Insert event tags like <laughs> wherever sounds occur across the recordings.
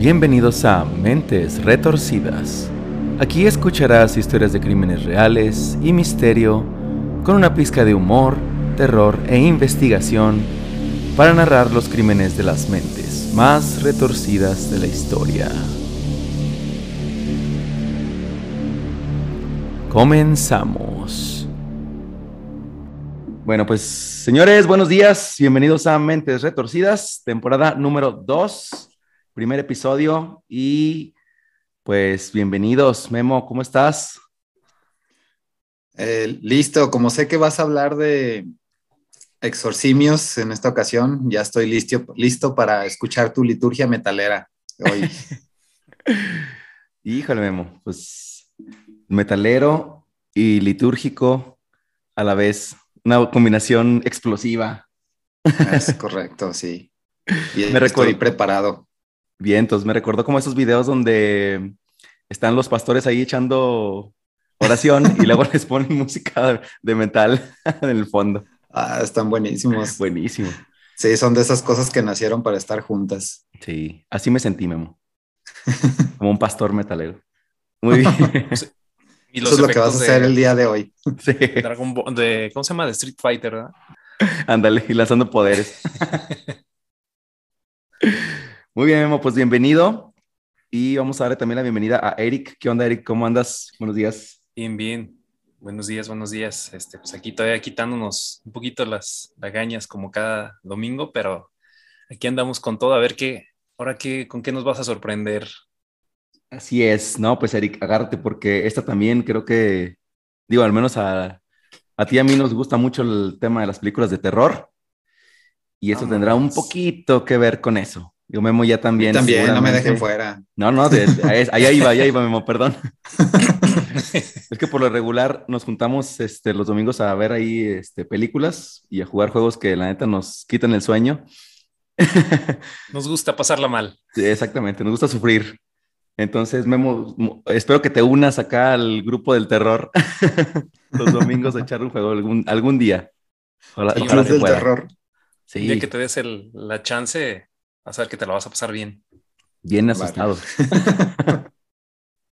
Bienvenidos a Mentes Retorcidas. Aquí escucharás historias de crímenes reales y misterio con una pizca de humor, terror e investigación para narrar los crímenes de las mentes más retorcidas de la historia. Comenzamos. Bueno, pues señores, buenos días. Bienvenidos a Mentes Retorcidas, temporada número 2, primer episodio. Y pues bienvenidos. Memo, ¿cómo estás? Eh, listo, como sé que vas a hablar de exorcimios en esta ocasión, ya estoy listo, listo para escuchar tu liturgia metalera hoy. <laughs> Híjole, Memo, pues metalero y litúrgico a la vez, una combinación explosiva. Es correcto, sí. <laughs> Me estoy preparado. Bien, entonces me recordó como esos videos donde están los pastores ahí echando oración y luego les ponen música de metal <laughs> en el fondo. Ah, están buenísimos. Buenísimo. Sí, son de esas cosas que nacieron para estar juntas. Sí, así me sentí, Memo. <laughs> Como un pastor metalero. Muy bien. <laughs> Y Eso es lo que vas a hacer el día de hoy. Sí. Dragon Ball, de, ¿cómo se llama? De Street Fighter, ¿verdad? Ándale, y lanzando poderes. Muy bien, Memo, pues bienvenido. Y vamos a darle también la bienvenida a Eric. ¿Qué onda, Eric? ¿Cómo andas? Buenos días. Bien, bien. Buenos días, buenos días. Este, pues aquí todavía quitándonos un poquito las lagañas como cada domingo, pero aquí andamos con todo a ver qué, ahora qué, con qué nos vas a sorprender. Así es, no, pues Eric, agárrate porque esta también creo que, digo, al menos a, a ti y a mí nos gusta mucho el tema de las películas de terror y eso tendrá un poquito que ver con eso. Yo Memo ya también. también, no me dejen fuera. No, no, ahí iba, ahí iba, Memo, perdón. <laughs> es que por lo regular nos juntamos este, los domingos a ver ahí este, películas y a jugar juegos que la neta nos quitan el sueño. <laughs> nos gusta pasarla mal. Sí, exactamente, nos gusta sufrir. Entonces, Memo, espero que te unas acá al grupo del terror <laughs> los domingos a echar un juego algún, algún día. Ojalá, ojalá del terror. Sí. día que te des el, la chance, a saber que te la vas a pasar bien. Bien asustado. <laughs>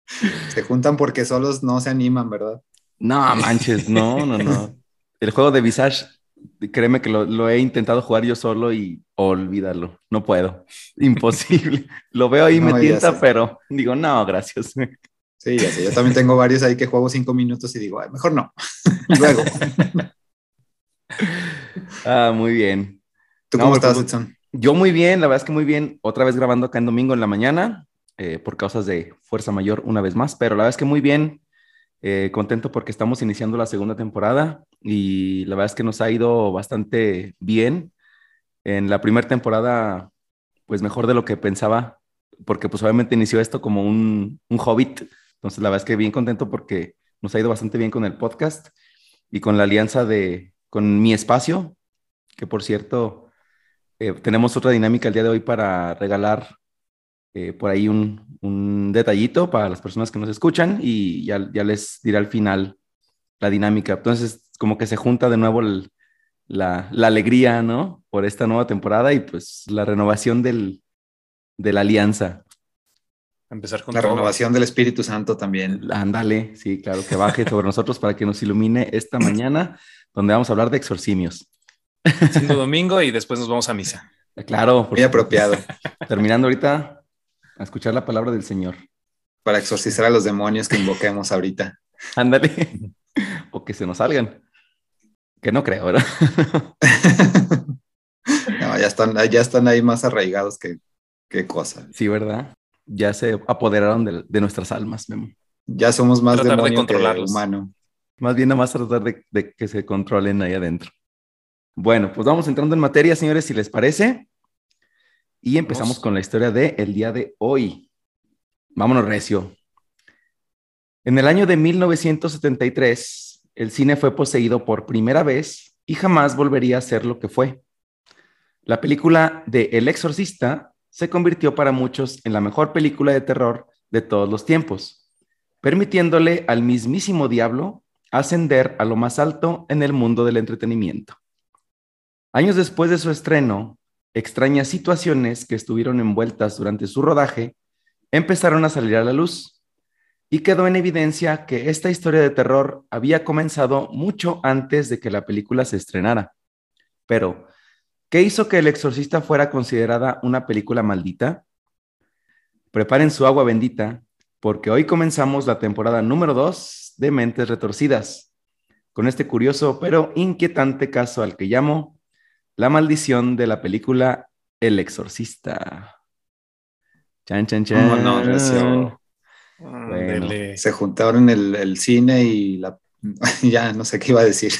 se juntan porque solos no se animan, ¿verdad? No, manches, no, no, no. El juego de Visage, créeme que lo, he intentado jugar yo solo y olvídalo, no puedo. <laughs> Imposible. lo veo ahí, me tienta, pero digo, no, gracias. Sí, ya sé. Yo también tengo varios ahí que juego cinco minutos y digo, mejor no. <laughs> Luego. ah, muy bien. ¿Tú cómo estás, pues, Edson? Yo muy bien, la verdad es que muy bien. Otra vez grabando acá en domingo en la mañana, eh, por causas de fuerza mayor una vez más, pero la verdad es que muy bien. Eh, contento porque estamos iniciando la segunda temporada y la verdad es que nos ha ido bastante bien. En la primera temporada, pues mejor de lo que pensaba, porque pues obviamente inició esto como un, un hobbit. Entonces la verdad es que bien contento porque nos ha ido bastante bien con el podcast y con la alianza de, con mi espacio, que por cierto, eh, tenemos otra dinámica el día de hoy para regalar eh, por ahí un, un, detallito para las personas que nos escuchan y ya, ya, les diré al final la dinámica. Entonces, como que se junta de nuevo la, la, alegría, ¿no? Por esta nueva temporada y pues la renovación del, de la alianza. Empezar con la renovación del Espíritu Santo también. Ándale, sí, claro, que baje sobre nosotros para que nos ilumine esta mañana, donde vamos a hablar de exorcimios. Siendo domingo y después nos vamos a misa. Claro. Muy apropiado. Terminando ahorita a escuchar la palabra del Señor. Para exorcizar a los demonios que invoquemos ahorita. Ándale. o que se nos salgan. Que no creo, ¿verdad? <laughs> no, ya están, ya están ahí más arraigados que, qué cosa. Sí, ¿verdad? Ya se apoderaron de, nuestras almas, Memo. Ya somos más demonio de que humano. Más bien nada más tratar de, de que se controlen ahí adentro. Bueno, pues vamos entrando en materia, señores, si les parece. Y empezamos con la historia de el día de hoy. Vámonos, Recio. En el año de 1973, el cine fue poseído por primera vez y jamás volvería a ser lo que fue. La película de El Exorcista se convirtió para muchos en la mejor película de terror de todos los tiempos, permitiéndole al mismísimo diablo ascender a lo más alto en el mundo del entretenimiento. Años después de su estreno, extrañas situaciones que estuvieron envueltas durante su rodaje empezaron a salir a la luz y quedó en evidencia que esta historia de terror había comenzado mucho antes de que la película se estrenara. Pero, ¿qué hizo que El Exorcista fuera considerada una película maldita? Preparen su agua bendita, porque hoy comenzamos la temporada número 2 de Mentes Retorcidas, con este curioso pero inquietante caso al que llamo La maldición de la película El Exorcista. Chan, chan, chan. no, Se juntaron el, el cine y la <laughs> ya no sé qué iba a decir.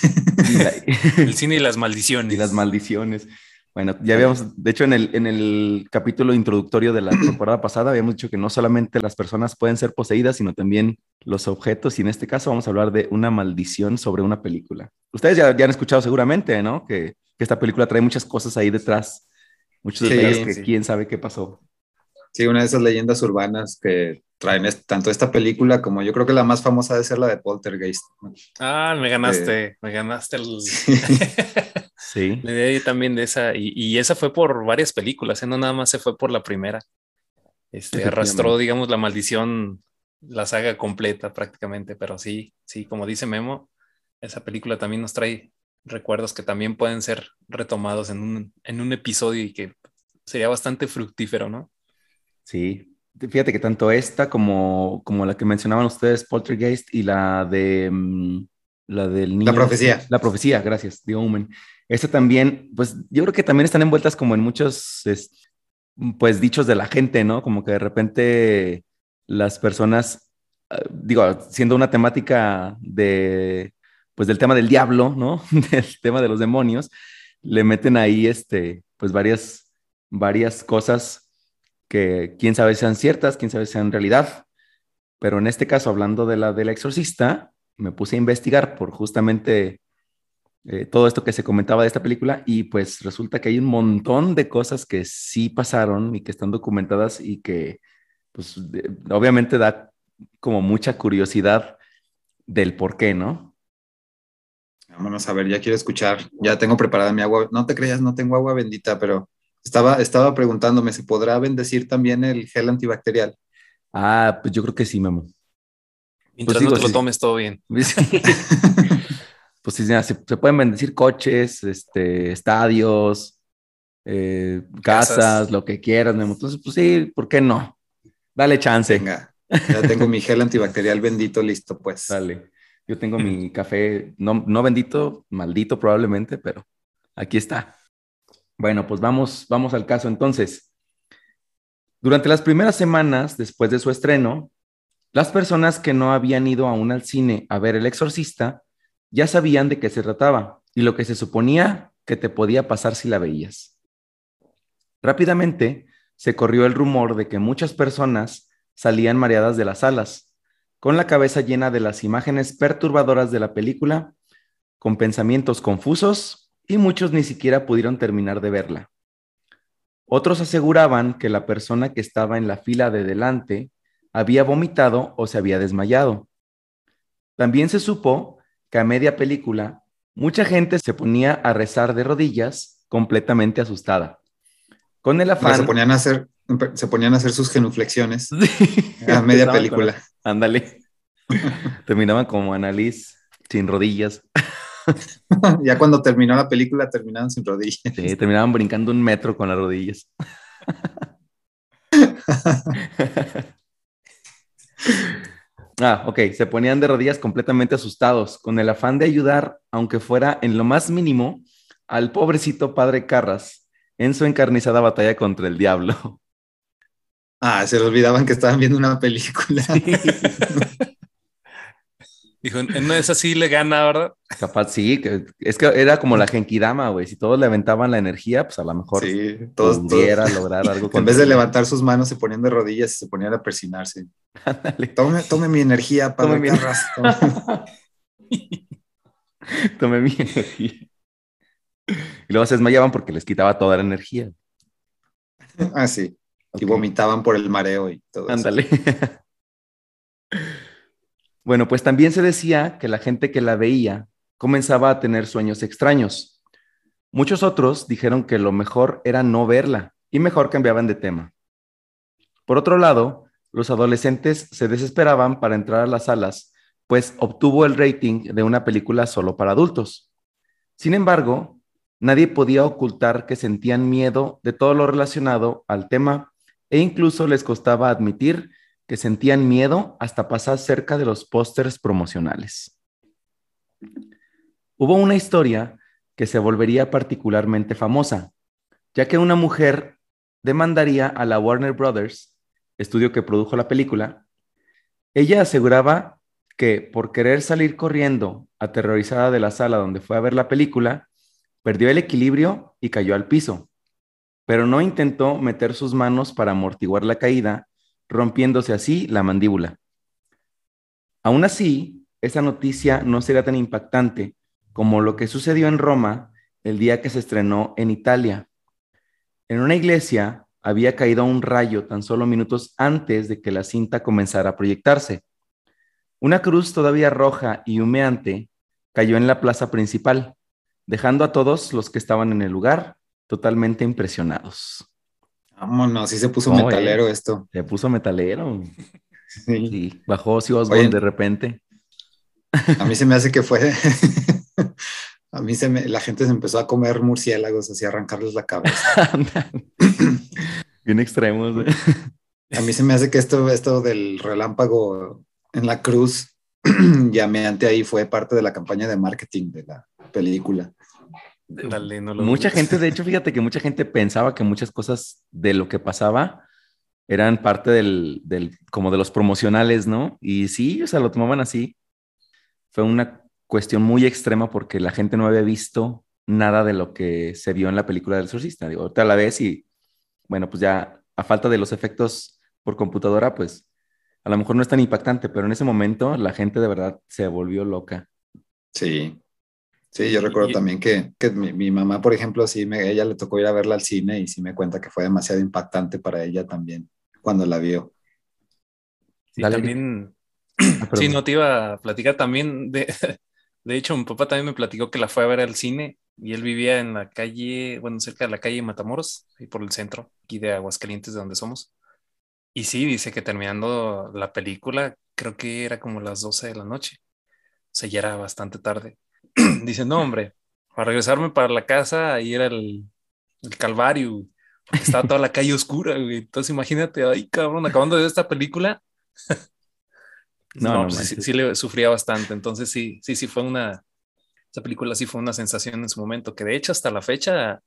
<laughs> el cine y las maldiciones. Y las maldiciones. Bueno, ya habíamos, de hecho, en el, en el capítulo introductorio de la <clears throat> temporada pasada, habíamos dicho que no solamente las personas pueden ser poseídas, sino también los objetos. Y en este caso vamos a hablar de una maldición sobre una película. Ustedes ya, ya han escuchado seguramente, ¿no? Que, que, esta película trae muchas cosas ahí detrás, muchos detalles que quién sabe qué pasó. Sí, una de esas leyendas urbanas que traen tanto esta película como yo creo que la más famosa debe ser la de Poltergeist. Ah, me ganaste, eh, me ganaste el... Sí. <laughs> Le di también de esa, y, esa fue por varias películas, ¿eh? no nada más se fue por la primera. Este, arrastró, digamos, la maldición, la saga completa prácticamente, pero sí, sí, como dice Memo, esa película también nos trae recuerdos que también pueden ser retomados en un, en un episodio y que sería bastante fructífero, ¿no? Sí, fíjate que tanto esta como, como la que mencionaban ustedes, Poltergeist, y la de mm, la del niño. La profecía. La profecía, gracias, The Omen. Esta también, pues yo creo que también están envueltas como en muchos, pues dichos de la gente, ¿no? Como que de repente las personas, ah, digo, siendo una temática de, pues del tema del diablo, ¿no? <laughs> del tema de los demonios, le meten ahí, este, pues varias, varias cosas que quién sabe sean ciertas, quién sabe sean realidad. Pero en este caso, hablando de la del exorcista, me puse a investigar por justamente eh, todo esto que se comentaba de esta película y pues resulta que hay un montón de cosas que sí pasaron y que están documentadas y que pues obviamente da como mucha curiosidad del por qué, ¿no? Vámonos a ver, ya quiero escuchar, ya tengo preparada mi agua, no te creas, no tengo agua bendita, pero estaba, estaba preguntándome, ¿se podrá bendecir también el gel antibacterial? Ah, pues yo creo que sí, Memo. Mientras pues no te lo tomes todo bien. <laughs> pues sí, se, pueden bendecir coches, este, estadios, eh, casas, lo que quieras, Entonces, pues sí, ¿por qué no? Dale chance. Venga, ya tengo mi gel antibacterial bendito listo, pues. Dale. Yo tengo mi café, no, no bendito, maldito probablemente, pero aquí está. Bueno, pues vamos, vamos al caso entonces. Durante las primeras semanas después de su estreno, las personas que no habían ido aún al cine a ver El Exorcista ya sabían de qué se trataba y lo que se suponía que te podía pasar si la veías. Rápidamente se corrió el rumor de que muchas personas salían mareadas de las salas, con la cabeza llena de las imágenes perturbadoras de la película, con pensamientos confusos y muchos ni siquiera pudieron terminar de verla. Otros aseguraban que la persona que estaba en la fila de delante había vomitado o se había desmayado. También se supo que a media película mucha gente se ponía a rezar de rodillas completamente asustada. Con el afán... Se ponían a hacer, se ponían a hacer sus genuflexiones <laughs> a media película. Ándale. <laughs> Terminaban como Annalise sin rodillas. <laughs> ya cuando terminó la película terminaban sin rodillas. Sí, terminaban brincando un metro con las rodillas. Ah, ok, se ponían de rodillas completamente asustados, con el afán de ayudar, aunque fuera en lo más mínimo, al pobrecito padre Carras en su encarnizada batalla contra el diablo. Ah, se le olvidaban que estaban viendo una película. <laughs> Dijo, no es así, le gana, ¿verdad? Capaz, sí, es que era como la Genkidama, güey. Si todos le aventaban la energía, pues a lo mejor sí, todos, pudiera lograr algo. <laughs> en vez de levantar sus manos, se ponían de rodillas y se ponían a persinarse. Tome, tome mi energía, para mi... <laughs> tome mi energía. Y luego se desmayaban porque les quitaba toda la energía. Ah, sí. Y vomitaban por el mareo y todo Ándale. <laughs> Bueno, pues también se decía que la gente que la veía comenzaba a tener sueños extraños, Muchos otros dijeron que lo mejor era no verla y mejor cambiaban de tema. Por otro lado, los adolescentes se desesperaban para entrar a las salas, pues obtuvo el rating de una película solo para adultos. Sin embargo, nadie podía ocultar que sentían miedo de todo lo relacionado al tema e incluso les costaba admitir que sentían miedo hasta pasar cerca de los pósters promocionales. Hubo una historia que se volvería particularmente famosa, ya que una mujer demandaría a la Warner Brothers, estudio que produjo la película. Ella aseguraba que por querer salir corriendo, aterrorizada de la sala donde fue a ver la película, perdió el equilibrio y cayó al piso, pero no intentó meter sus manos para amortiguar la caída rompiéndose así la mandíbula. Aún así, esa noticia no será tan impactante como lo que sucedió en Roma el día que se estrenó en Italia. En una iglesia había caído un rayo tan solo minutos antes de que la cinta comenzara a proyectarse. Una cruz todavía roja y humeante cayó en la plaza principal, dejando a todos los que estaban en el lugar totalmente impresionados. Vámonos, sí se puso metalero esto. Se puso metalero. Sí. bajó Ozzy Osbourne de repente. A mí se me hace que fue. <laughs> a mí se me... la gente se empezó a comer murciélagos, así arrancarles la cabeza. <laughs> Bien extremos. A mí se me hace que esto, esto del relámpago en la cruz, <clears throat> llameante ahí, fue parte de la campaña de marketing de la película mucha gente, de hecho, fíjate que mucha gente pensaba que muchas cosas de lo que pasaba eran parte del, del, como de los promocionales, ¿no? Y sí, o sea, lo tomaban así. Fue una cuestión muy extrema porque la gente no había visto nada de lo que se vio en la película del exorcista. Digo, ahorita la ves y, bueno, pues ya a falta de los efectos por computadora, pues a lo mejor no es tan impactante, pero en ese momento la gente de verdad se volvió loca. Sí, Sí, yo recuerdo también que, que mi, mamá, por ejemplo, sí, me, ella le tocó ir a verla al cine y sí me cuenta que fue demasiado impactante para ella también cuando la vio. Sí, también, <clears throat> ah, sí, no te iba a platicar también, de, <laughs> de hecho, mi papá también me platicó que la fue a ver al cine y él vivía en la calle, bueno, cerca de la calle Matamoros, ahí por el centro, aquí de Aguascalientes, de donde somos. Y sí, dice que terminando la película, creo que era como las 12 de la noche. O sea, ya era bastante tarde. <clears throat> dice, no, hombre, para regresarme para la casa, ahí era el, el Calvario, estaba toda la calle oscura, güey. Entonces imagínate, ay, cabrón, acabando de ver esta película. <laughs> no, no, pues sí, le sufría bastante. Entonces sí, sí, sí fue una, esa película sí fue una sensación en su momento, que de hecho hasta la fecha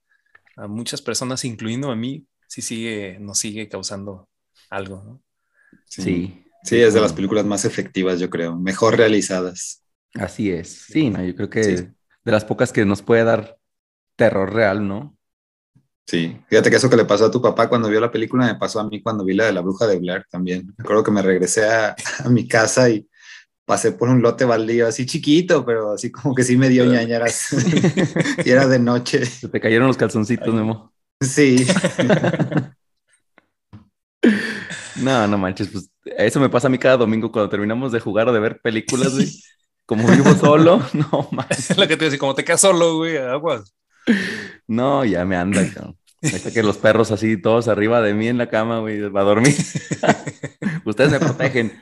a, muchas personas, incluyendo a mí, sí sigue, nos sigue causando algo, ¿no? Sí. Sí, es de las películas más efectivas, yo creo, mejor realizadas. Así es. Sí, no, yo creo que de las pocas que nos puede dar terror real, ¿no? Sí, fíjate que eso que le pasó a tu papá cuando vio la película me pasó a mí cuando vi la de la bruja de Blair también. Me acuerdo que me regresé a, <laughs> mi casa y pasé por un lote baldío así chiquito, pero así como que sí me dio ñañaras. <laughs> <laughs> y era de noche. Se te cayeron los calzoncitos, Memo. Sí. no, no manches, pues eso me pasa a mí cada domingo cuando terminamos de jugar o de ver películas, güey. Como vivo solo, <laughs> no más. Es <laughs> lo que te decía, como te quedas solo, güey, aguas. No, ya me anda, cabrón. que los perros así, todos arriba de mí en la cama, güey, va a dormir. <laughs> Ustedes me protegen.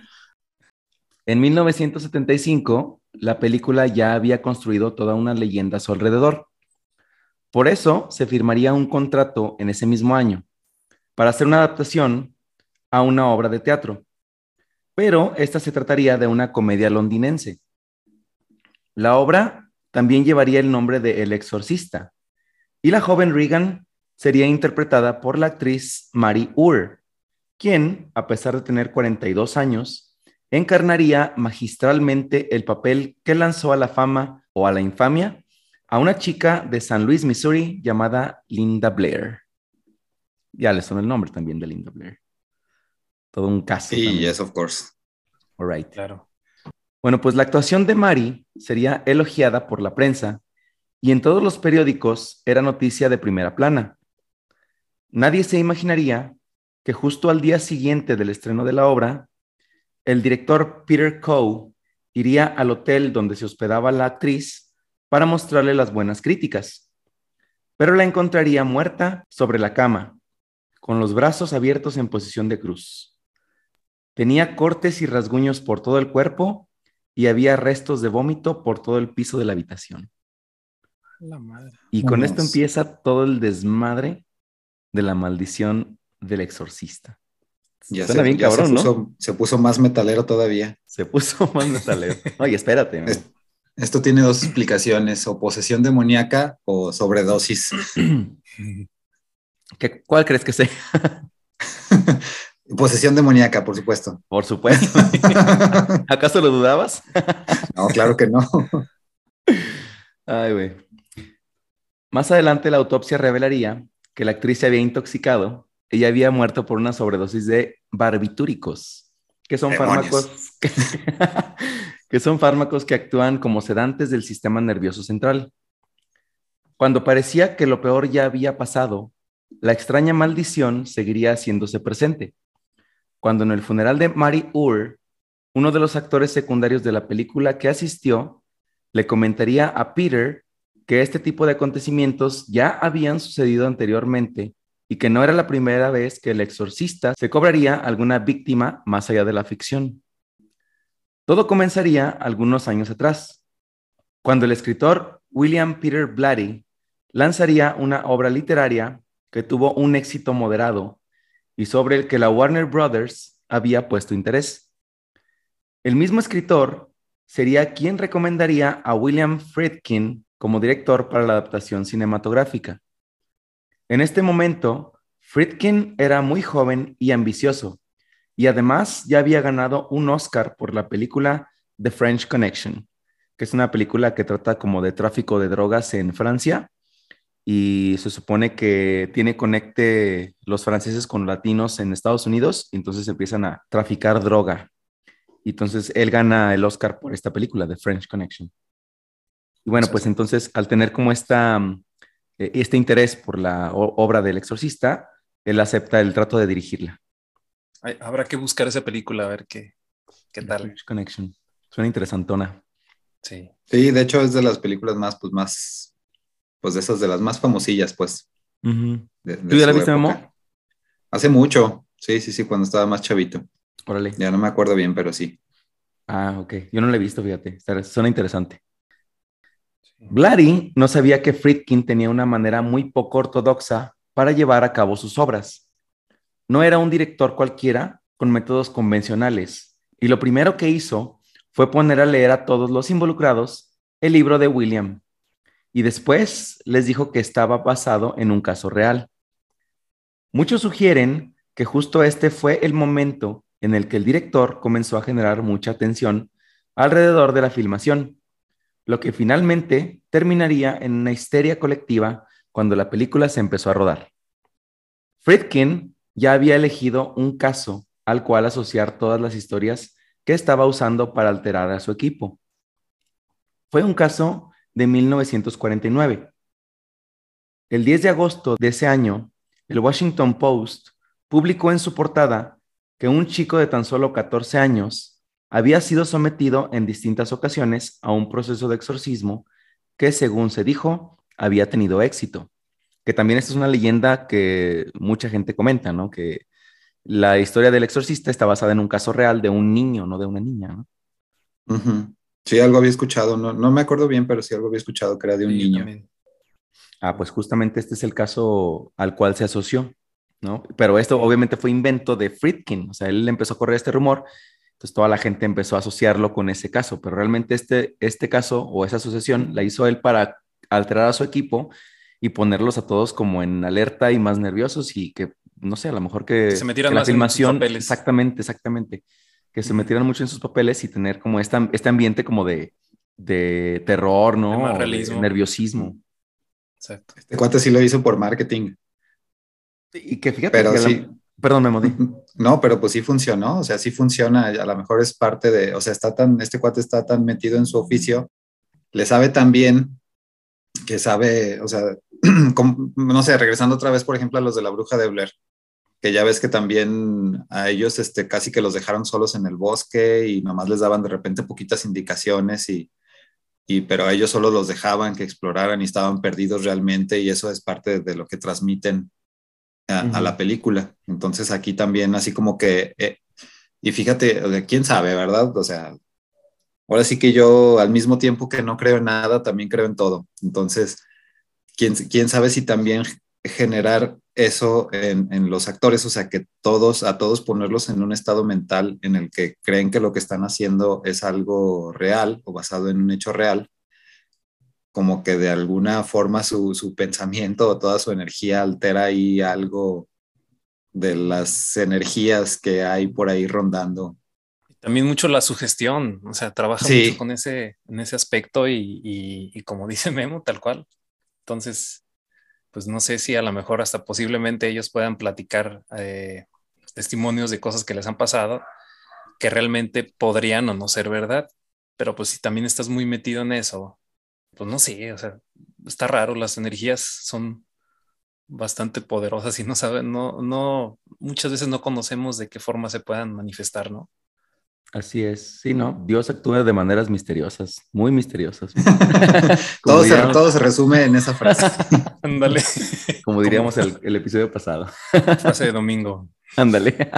En 1975, la película ya había construido toda una leyenda a su alrededor. Por eso se firmaría un contrato en ese mismo año para hacer una adaptación a una obra de teatro. Pero esta se trataría de una comedia londinense la obra también llevaría el nombre de El Exorcista y la joven Regan sería interpretada por la actriz Mary Ur, quien, a pesar de tener 42 años, encarnaría magistralmente el papel que lanzó a la fama o a la infamia a una chica de San Luis, Missouri, llamada Linda Blair. Ya le son el nombre también de Linda Blair. Todo un caso. Sí, yes, of course. All right. Claro. Bueno, pues la actuación de Mari sería elogiada por la prensa y en todos los periódicos era noticia de primera plana. Nadie se imaginaría que justo al día siguiente del estreno de la obra, el director Peter Coe iría al hotel donde se hospedaba la actriz para mostrarle las buenas críticas. pero la encontraría muerta sobre la cama, con los brazos abiertos en posición de cruz. Tenía cortes y rasguños por todo el cuerpo y había restos de vómito por todo el piso de la habitación. La madre. Y con esto empieza todo el desmadre de la maldición del exorcista. Ya, Suena se, bien ya se cabrón, ¿no? puso, se puso más metalero todavía. Se puso <laughs> más metalero. Oye, espérate. Esto tiene dos explicaciones, o posesión demoníaca o sobredosis. <clears throat> ¿Qué- ¿Cuál crees que sea? <laughs> posesión demoníaca, por supuesto. Por supuesto. <laughs> ¿Acaso lo dudabas? No, claro que no. Ay, güey. Más adelante la autopsia revelaría que la actriz se había intoxicado. Ella había muerto por una sobredosis de barbitúricos, que son Demonios. fármacos que, <laughs> que son fármacos que actúan como sedantes del sistema nervioso central. Cuando parecía que lo peor ya había pasado, la extraña maldición seguiría haciéndose presente. Cuando en el funeral de Mary Ur, uno de los actores secundarios de la película que asistió le comentaría a Peter que este tipo de acontecimientos ya habían sucedido anteriormente y que no era la primera vez que el exorcista se cobraría alguna víctima más allá de la ficción. Todo comenzaría algunos años atrás, cuando el escritor William Peter Blatty lanzaría una obra literaria que tuvo un éxito moderado y sobre el que la Warner Brothers había puesto interés. El mismo escritor sería quien recomendaría a William Friedkin como director para la adaptación cinematográfica. En este momento, Friedkin era muy joven y ambicioso, y además ya había ganado un Oscar por la película The French Connection, que es una película que trata como de tráfico de drogas en Francia, y se supone que tiene conecte los franceses con latinos en Estados Unidos, y entonces empiezan a traficar droga. Y entonces él gana el Oscar por esta película, The French Connection. Y bueno, pues entonces al tener como esta, mm, eh, este interés por la obra del exorcista, él acepta el trato de dirigirla. Ay, habrá que buscar esa película a ver qué, qué The tal. French Connection. Suena interesantona. Sí. Sí, de hecho es de las películas más, pues más, pues de esas de las más famosillas, pues. Ujú. de- de ¿Tú ya la viste. Memo? Hace mucho, sí, sí, sí, cuando estaba más chavito. Órale. Ya no me acuerdo bien, pero sí. Ah, ok. Yo no la he visto, fíjate. Suena interesante. Blatty no sabía que Friedkin tenía una manera muy poco ortodoxa para llevar a cabo sus obras. No era un director cualquiera con métodos convencionales, y lo primero que hizo fue poner a leer a todos los involucrados el libro de William, y después les dijo que estaba basado en un caso real. Muchos sugieren que justo este fue el momento en el que el director comenzó a generar mucha atención alrededor de la filmación, lo que finalmente terminaría en una histeria colectiva cuando la película se empezó a rodar. Friedkin ya había elegido un caso al cual asociar todas las historias que estaba usando para alterar a su equipo. Fue un caso de 1949. El 10 de agosto de ese año, el Washington Post publicó en su portada que un chico de tan solo 14 años había sido sometido en distintas ocasiones a un proceso de exorcismo que, según se dijo, había tenido éxito. Que también esta es una leyenda que mucha gente comenta, ¿no? Que la historia del exorcista está basada en un caso real de un niño, no de una niña, ¿no? Sí, algo había escuchado, no, no me acuerdo bien, pero sí algo había escuchado que era de un Sí, niño. también. Ah, pues justamente este es el caso al cual se asoció, ¿no? Pero esto obviamente fue invento de Friedkin, o sea, él empezó a correr este rumor, entonces toda la gente empezó a asociarlo con ese caso, pero realmente este, este caso o esa asociación la hizo él para alterar a su equipo y ponerlos a todos como en alerta y más nerviosos y que, no sé, a lo mejor que, Que se metieran que la más en sus filmación, papeles. exactamente, exactamente, que se metieran mucho en sus papeles y tener como esta, este ambiente como de, de terror, ¿no? De más O de realismo. nerviosismo. Exacto. Este cuate sí lo hizo por marketing. Y que fíjate Pero que la- sí. Perdón, Memo, di. <laughs> No, pero pues sí funcionó, o sea, sí funciona, a lo mejor es parte de, o sea, está tan, este cuate está tan metido en su oficio, le sabe tan bien que sabe, o sea, <clears throat> como- no sé, regresando otra vez, por ejemplo, a los de la bruja de Blair, que ya ves que también a ellos, este, casi que los dejaron solos en el bosque y nomás les daban de repente poquitas indicaciones y y, pero ellos solo los dejaban que exploraran y estaban perdidos realmente y eso es parte de lo que transmiten a, la película. Entonces aquí también así como que, eh, y fíjate, quién sabe, ¿verdad? O sea, ahora sí que yo al mismo tiempo que no creo en nada, también creo en todo. Entonces, quién, quién sabe si también generar eso en, en, los actores, o sea, que todos, a todos ponerlos en un estado mental en el que creen que lo que están haciendo es algo real o basado en un hecho real, como que de alguna forma su, su pensamiento o toda su energía altera ahí algo de las energías que hay por ahí rondando. También mucho la sugestión, o sea, trabaja mucho con ese, en ese aspecto y, y, y como dice Memo, tal cual. Entonces, pues no sé si a lo mejor hasta posiblemente ellos puedan platicar eh, testimonios de cosas que les han pasado que realmente podrían o no ser verdad. Pero pues si también estás muy metido en eso, pues no sé, o sea, está raro, las energías son bastante poderosas y no saben, no, no, muchas veces no conocemos de qué forma se puedan manifestar, ¿no? Así es, sí, ¿no? Dios actúa de maneras misteriosas, muy misteriosas. <laughs> <laughs> todo, se, todo, se, resume en esa frase. <laughs> Ándale. Como diríamos el, el, episodio pasado. Frase de domingo. Ándale.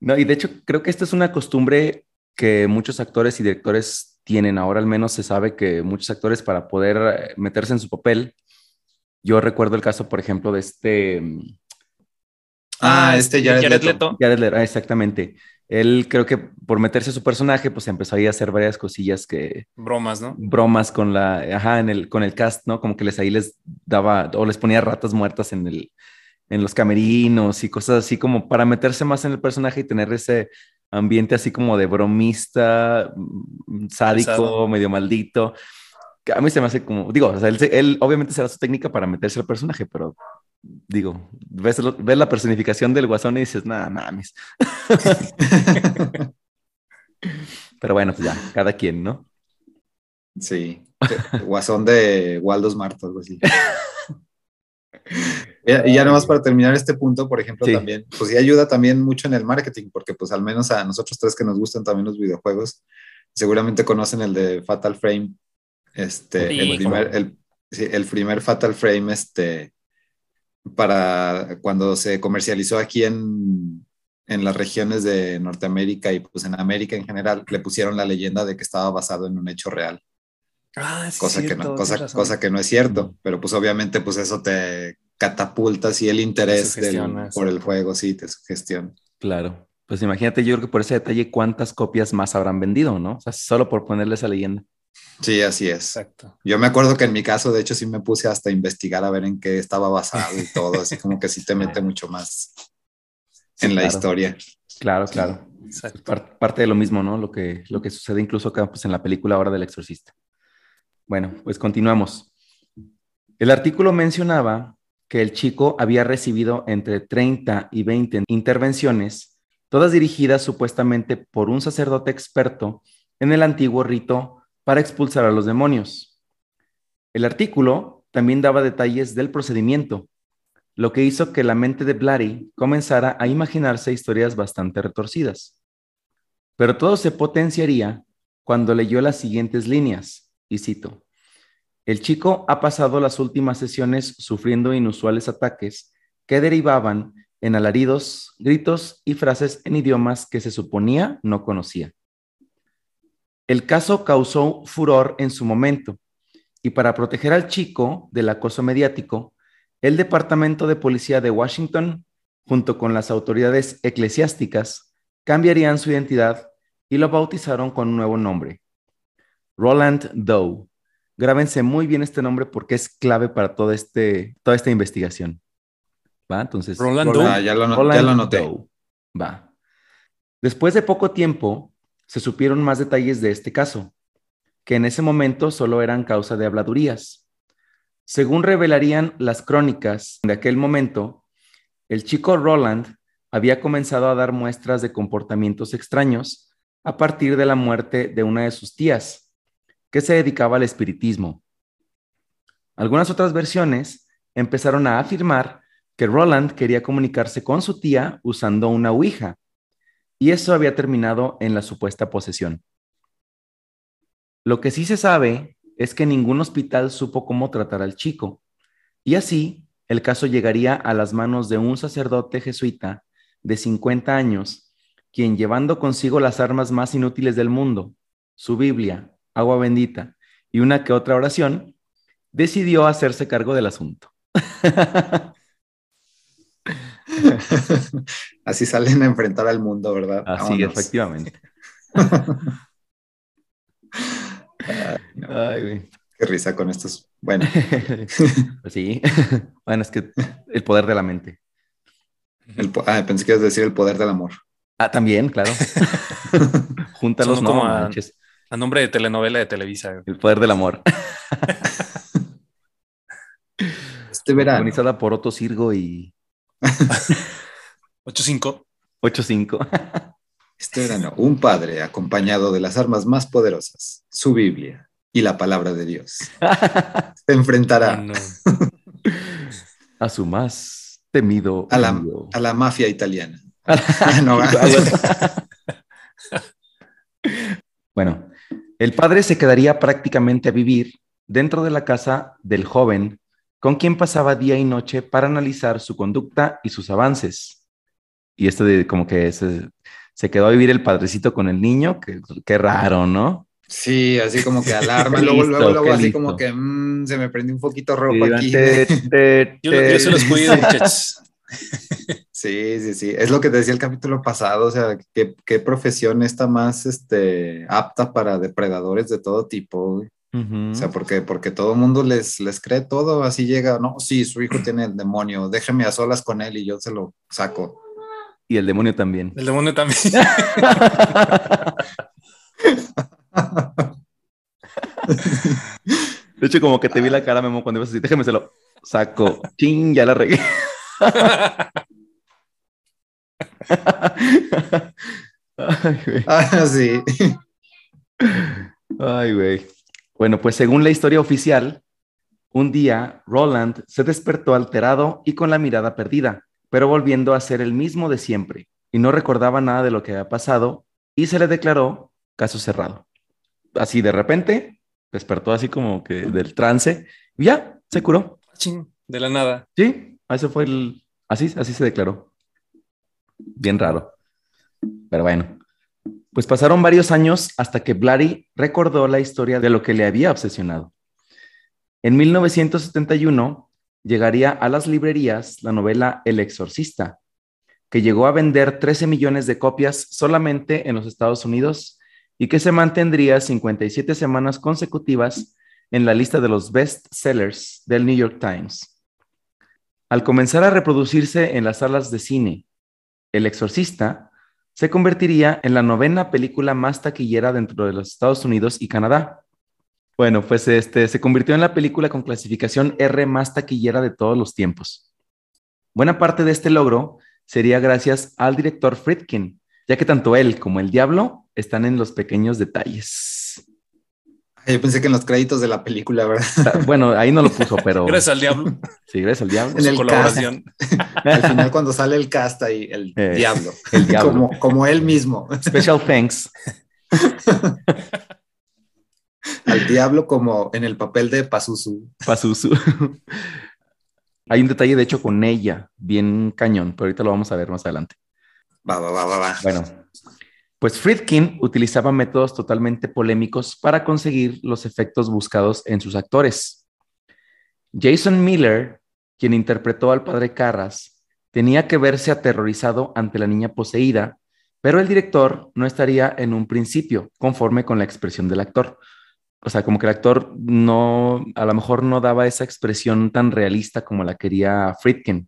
No, y de hecho creo que esta es una costumbre que muchos actores y directores tienen. Ahora al menos se sabe que muchos actores para poder eh, meterse en su papel, yo recuerdo el caso, por ejemplo, de este... Ah, este Jared, Jared Leto. Jared Leto, ah, exactamente él creo que por meterse a su personaje, pues empezó ahí a hacer varias cosillas que... Bromas, ¿no? Bromas con la, ajá, en el, con el cast, ¿no? Como que les ahí les daba, o les ponía ratas muertas en el, en los camerinos y cosas así como para meterse más en el personaje y tener ese ambiente así como de bromista, mm, sádico, medio maldito. A mí se me hace como, digo, o sea, él, él obviamente será su técnica para meterse al personaje, pero digo, ves, la personificación del guasón y dices, nada, mames. <laughs> Pero bueno, pues ya, cada quien, ¿no? Sí, guasón de Waldos Martos, algo así. Y ya nomás para terminar este punto, por ejemplo, también, pues sí ayuda también mucho en el marketing, porque pues al menos a nosotros tres que nos gustan también los videojuegos, seguramente conocen el de Fatal Frame, este, el, primer, el, el primer Fatal Frame, este, para cuando se comercializó aquí en, en las regiones de Norteamérica y pues en América en general, le pusieron la leyenda de que estaba basado en un hecho real. Ah, sí, cosa, que no, cosa, cosa, que no es cierto, pero pues obviamente pues eso te catapulta así el interés por el juego, sí, te sugestiona. Claro, pues imagínate, yo creo que por ese detalle cuántas copias más habrán vendido, ¿no? O sea, solo por ponerle esa leyenda. Sí, así es. Exacto. Yo me acuerdo que en mi caso, de hecho, sí me puse hasta a investigar a ver en qué estaba basado y todo, así como que sí te mete <laughs> mucho más en la historia. Claro, claro. parte de lo mismo, ¿no? Lo que, lo que sucede incluso acá pues, en la película ahora del exorcista. Bueno, pues continuamos. El artículo mencionaba que el chico había recibido entre 30 y 20 intervenciones, todas dirigidas supuestamente por un sacerdote experto en el antiguo rito para expulsar a los demonios. El artículo también daba detalles del procedimiento, lo que hizo que la mente de Blatty comenzara a imaginarse historias bastante retorcidas. Pero todo se potenciaría cuando leyó las siguientes líneas, y cito, El chico ha pasado las últimas sesiones sufriendo inusuales ataques que derivaban en alaridos, gritos y frases en idiomas que se suponía no conocía. El caso causó furor en su momento y para proteger al chico del acoso mediático, el Departamento de Policía de Washington, junto con las autoridades eclesiásticas, cambiarían su identidad y lo bautizaron con un nuevo nombre, Roland Doe. Grábense muy bien este nombre porque es clave para todo este, toda esta investigación. ¿Va? Entonces, Roland, Doe. Ah, ya lo, noté. Va. Después de poco tiempo, se supieron más detalles de este caso, que en ese momento solo eran causa de habladurías. Según revelarían las crónicas de aquel momento, el chico Roland había comenzado a dar muestras de comportamientos extraños a partir de la muerte de una de sus tías, que se dedicaba al espiritismo. Algunas otras versiones empezaron a afirmar que Roland quería comunicarse con su tía usando una ouija, y eso había terminado en la supuesta posesión. Lo que sí se sabe es que ningún hospital supo cómo tratar al chico, y así el caso llegaría a las manos de un sacerdote jesuita de 50 años, quien llevando consigo las armas más inútiles del mundo, su Biblia, agua bendita y una que otra oración, decidió hacerse cargo del asunto. <laughs> <laughs> Así salen a enfrentar al mundo, ¿verdad? Así, efectivamente. Qué risa con estos. Bueno. <laughs> Pues sí. Bueno, es que el poder de la mente. ah, pensé que ibas a decir el poder del amor. Ah, también, claro. <laughs> Júntalos, no, a, a, nombre de telenovela de Televisa. El poder del amor. este verano. Organizada por Otto Sirgo y <laughs> 8-5. 8-5. este verano, un padre acompañado de las armas más poderosas, su Biblia y la palabra de Dios, <laughs> se enfrentará <laughs> a su más temido a la, a la mafia italiana. bueno, el padre se quedaría prácticamente a vivir dentro de la casa del joven con quien pasaba día y noche para analizar su conducta y sus avances. Y esto de como que se, se quedó a vivir el padrecito con el niño, que qué raro, ¿no? Sí, así como que <laughs> alarma, luego, luego, luego así como que mm, se me prendió un poquito rojo aquí. <laughs> yo, se los cuido, <laughs> Sí, sí, sí. Es lo que te decía el capítulo pasado, o sea, qué, qué profesión está más este, apta para depredadores de todo tipo. O sea, porque, porque todo el mundo les, les cree todo, así llega, no, sí, su hijo <clears throat> tiene el demonio, déjeme a solas con él y yo se lo saco. Y el demonio también. El demonio también. <laughs> De hecho, como que te vi la cara, Memo, cuando ibas así, déjeme se lo saco. Ching, ya la regué. <laughs> Ay, güey. Ah, sí. Ay, güey. Bueno, pues según la historia oficial, un día Roland se despertó alterado y con la mirada perdida, pero volviendo a ser el mismo de siempre, y no recordaba nada de lo que había pasado, y se le declaró caso cerrado. Así de repente, despertó así como que del trance, y ya, se curó. De la nada. Sí, eso fue el... Así, así se declaró. Bien raro. Pero bueno, pues pasaron varios años hasta que Blatty recordó la historia de lo que le había obsesionado. En 1971 llegaría a las librerías la novela El Exorcista, que llegó a vender 13 millones de copias solamente en los Estados Unidos y que se mantendría 57 semanas consecutivas en la lista de los best sellers del New York Times. Al comenzar a reproducirse en las salas de cine, El Exorcista se convertiría en la novena película más taquillera dentro de los Estados Unidos y Canadá. Bueno, pues este, se convirtió en la película con clasificación R más taquillera de todos los tiempos. Buena parte de este logro sería gracias al director Friedkin, ya que tanto él como el diablo están en los pequeños detalles. Yo pensé que en los créditos de la película, ¿verdad? Bueno, ahí no lo puso, pero. <laughs> Gracias al diablo. Sí, gracias al diablo. En el colaboración. al final, cuando sale el cast ahí, el eh, diablo. El diablo. Como, como él mismo. Special thanks. al diablo, como en el papel de Pazuzu. Pazuzu. Hay un detalle, de hecho, con ella, bien cañón, pero ahorita lo vamos a ver más adelante. Va, va, va, va, va. Bueno, pues Friedkin utilizaba métodos totalmente polémicos para conseguir los efectos buscados en sus actores. Jason Miller, quien interpretó al padre Carras, tenía que verse aterrorizado ante la niña poseída, pero el director no estaría en un principio conforme con la expresión del actor. O sea, como que el actor no, a lo mejor no daba esa expresión tan realista como la quería Friedkin.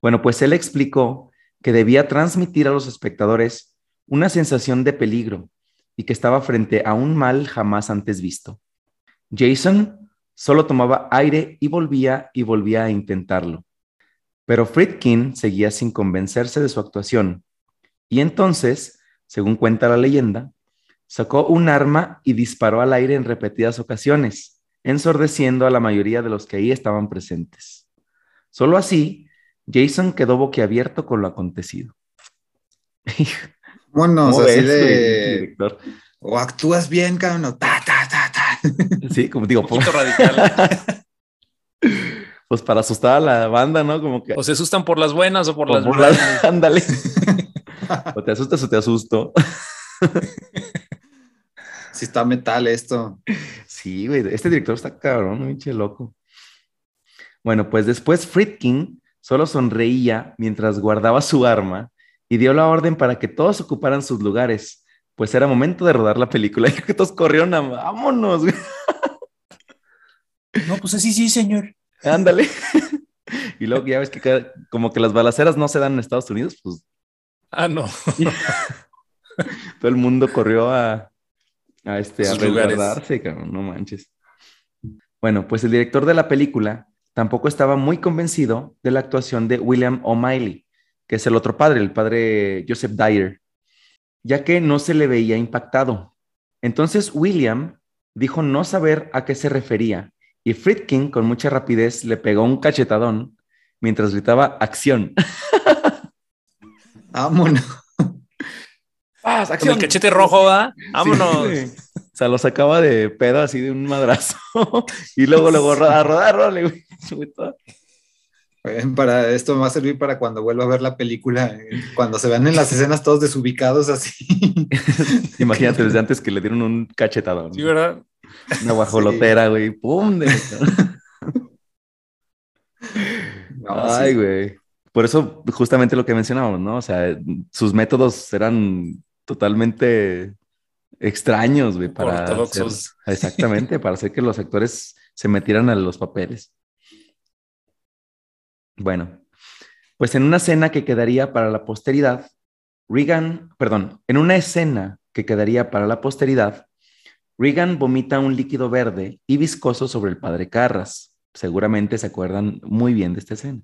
Bueno, pues él explicó que debía transmitir a los espectadores una sensación de peligro y que estaba frente a un mal jamás antes visto. Jason solo tomaba aire y volvía y volvía a intentarlo. Pero Friedkin seguía sin convencerse de su actuación. Y entonces, según cuenta la leyenda, sacó un arma y disparó al aire en repetidas ocasiones, ensordeciendo a la mayoría de los que ahí estaban presentes. Solo así, Jason quedó boquiabierto con lo acontecido. <laughs> Bueno, así de... O actúas bien, cabrón, o ta, ta, ta, ta. <laughs> Sí, como digo, Un pues, radical. <laughs> pues para asustar a la banda, ¿no? Como que... O se asustan por las buenas o por o las por malas. las- <laughs> Ándale. o te asustas o te asusto. Si está metal esto. Sí, güey, este director está cabrón, pinche loco. Bueno, pues después Friedkin solo sonreía mientras guardaba su arma y dio la orden para que todos ocuparan sus lugares, pues era momento de rodar la película <laughs> y que todos corrieron a vámonos. No, pues así sí, señor. Ándale. <laughs> Y luego ya ves que cada- como que las balaceras no se dan en Estados Unidos, pues Ah, no. <laughs> todo el mundo corrió a, a, este, a resguardarse, cabrón, no manches. Bueno, pues el director de la película tampoco estaba muy convencido de la actuación de William O'Malley, que es el otro padre, el padre Joseph Dyer, ya que no se le veía impactado. Entonces William dijo no saber a qué se refería y Friedkin con mucha rapidez le pegó un cachetadón mientras gritaba acción. <laughs> Vámonos. ¡Paz, Con el cachete rojo, ¿va? Vámonos. Sí, güey. O sea, lo sacaba de pedo así de un madrazo. <laughs> y luego, luego, a rodar, rodar, güey. Güey, todo. Eh, <laughs> Para esto me va a servir para cuando vuelva a ver la película, cuando se vean en las escenas todos desubicados así. <laughs> Imagínate desde antes que le dieron un cachetadón. Sí, ¿verdad? Una guajolotera, güey. ¡Pum! de- <laughs> No, Ay, sí. güey. Por eso, justamente lo que mencionábamos, ¿no? O sea, sus métodos eran totalmente extraños, güey, para Ortodoxos. hacer- exactamente, para hacer que los actores se metieran a los papeles. Bueno, pues en una escena que quedaría para la posteridad, Regan, perdón, en una escena que quedaría para la posteridad, Regan vomita un líquido verde y viscoso sobre el padre Carras. Seguramente se acuerdan muy bien de esta escena.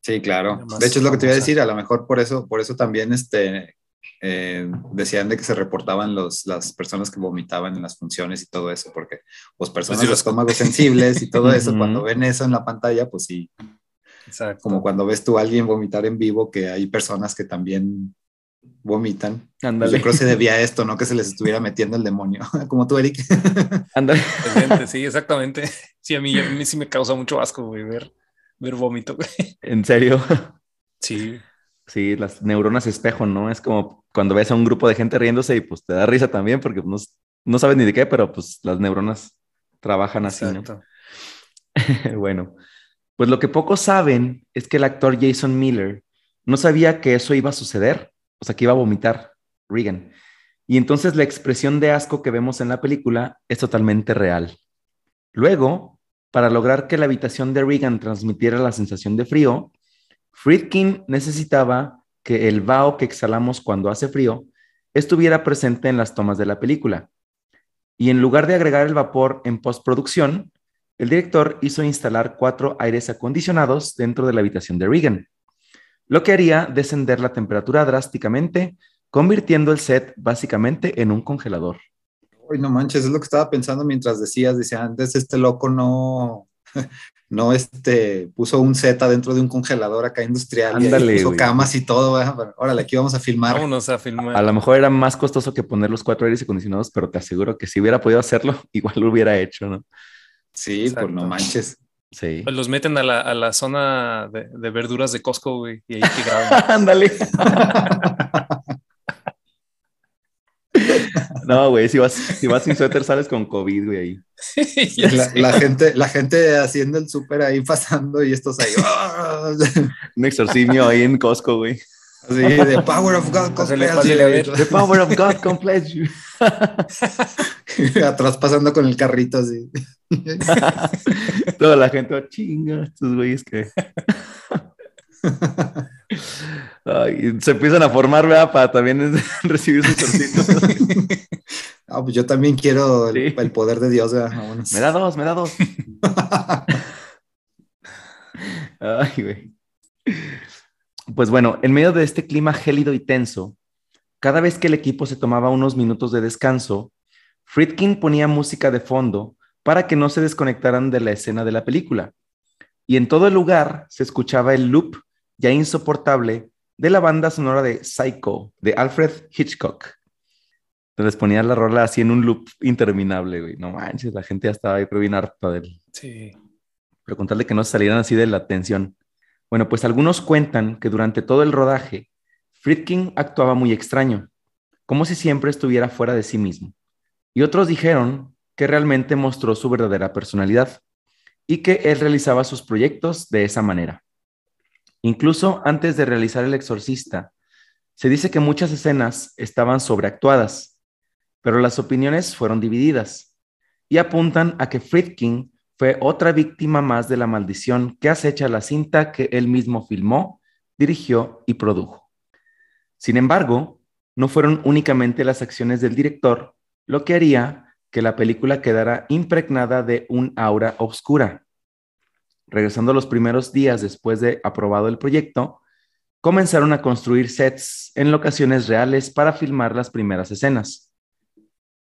Sí, claro. De hecho, es lo que te iba a decir. A lo mejor por eso, por eso también este, eh, decían de que se reportaban los, las personas que vomitaban en las funciones y todo eso, porque pues personas sí, de los- estómagos sensibles y todo eso, cuando <laughs> ven eso en la pantalla, pues sí, Exacto. como cuando ves tú a alguien vomitar en vivo, que hay personas que también vomitan. Pues Ándale, yo creo que se <laughs> debía a esto, no que se les estuviera metiendo el demonio, <laughs> como tú, Eric. ándale. Sí, exactamente. Sí, a mí, a mí sí me causa mucho asco, güey, ver, ver vómito, güey. En serio. Sí, Sí, las neuronas espejo, ¿no? Es como cuando ves a un grupo de gente riéndose y pues te da risa también porque no, no sabes ni de qué, pero pues las neuronas trabajan así, ¿no? exacto. <laughs> bueno, pues lo que pocos saben es que el actor Jason Miller no sabía que eso iba a suceder, o sea, que iba a vomitar Regan. Y entonces la expresión de asco que vemos en la película es totalmente real. Luego, para lograr que la habitación de Regan transmitiera la sensación de frío, Friedkin necesitaba que el vaho que exhalamos cuando hace frío estuviera presente en las tomas de la película. Y en lugar de agregar el vapor en postproducción, el director hizo instalar cuatro aires acondicionados dentro de la habitación de Regan, lo que haría descender la temperatura drásticamente, convirtiendo el set básicamente en un congelador. Uy, no manches, es lo que estaba pensando mientras decías, decía antes, este loco no, <laughs> no este, puso un Z dentro de un congelador acá industrial y Ándale, puso güey. camas y todo, ¿verdad? Órale, aquí vamos a filmar. Vámonos a filmar. A lo mejor era más costoso que poner los cuatro aires acondicionados, pero te aseguro que si hubiera podido hacerlo, <laughs> igual lo hubiera hecho, ¿no? Sí, Exacto. pues no manches. Sí. Pues los meten a la, a la zona de, de verduras de Costco, güey, y ahí <laughs> que graban. Ándale. No, güey, si vas, si vas sin suéter sales con COVID, güey, ahí. <laughs> La, la gente, la gente haciendo el súper ahí pasando y estos ahí. ¡ah! Un exorcismo ahí en Costco, güey. Así de Power of God. You. The power of God completes you. <laughs> Atrás pasando con el carrito así. Toda la gente, oh, chinga, estos güeyes que. <laughs> Y se empiezan a formar, ¿verdad? Para también <laughs> recibir sus torcitos. Ah, <laughs> pues yo también quiero el, Sí. el poder de Dios. ¿verdad? Vámonos. Me da dos, me da dos. <laughs> Ay, güey. Pues bueno, en medio de este clima gélido y tenso, cada vez que el equipo se tomaba unos minutos de descanso, Friedkin ponía música de fondo para que no se desconectaran de la escena de la película. Y en todo el lugar se escuchaba el loop ya insoportable de la banda sonora de Psycho de Alfred Hitchcock. les ponía la rola así en un loop interminable, güey. No manches, la gente ya estaba ahí pero bien harta del... Sí. Pero contarle que no salieran así de la tensión. Bueno, pues algunos cuentan que durante todo el rodaje, Friedkin actuaba muy extraño, como si siempre estuviera fuera de sí mismo. Y otros dijeron que realmente mostró su verdadera personalidad y que él realizaba sus proyectos de esa manera. Incluso antes de realizar El Exorcista, se dice que muchas escenas estaban sobreactuadas, pero las opiniones fueron divididas y apuntan a que Friedkin fue otra víctima más de la maldición que acecha la cinta que él mismo filmó, dirigió y produjo. Sin embargo, no fueron únicamente las acciones del director lo que haría que la película quedara impregnada de un aura oscura. Regresando los primeros días después de aprobado el proyecto, comenzaron a construir sets en locaciones reales para filmar las primeras escenas.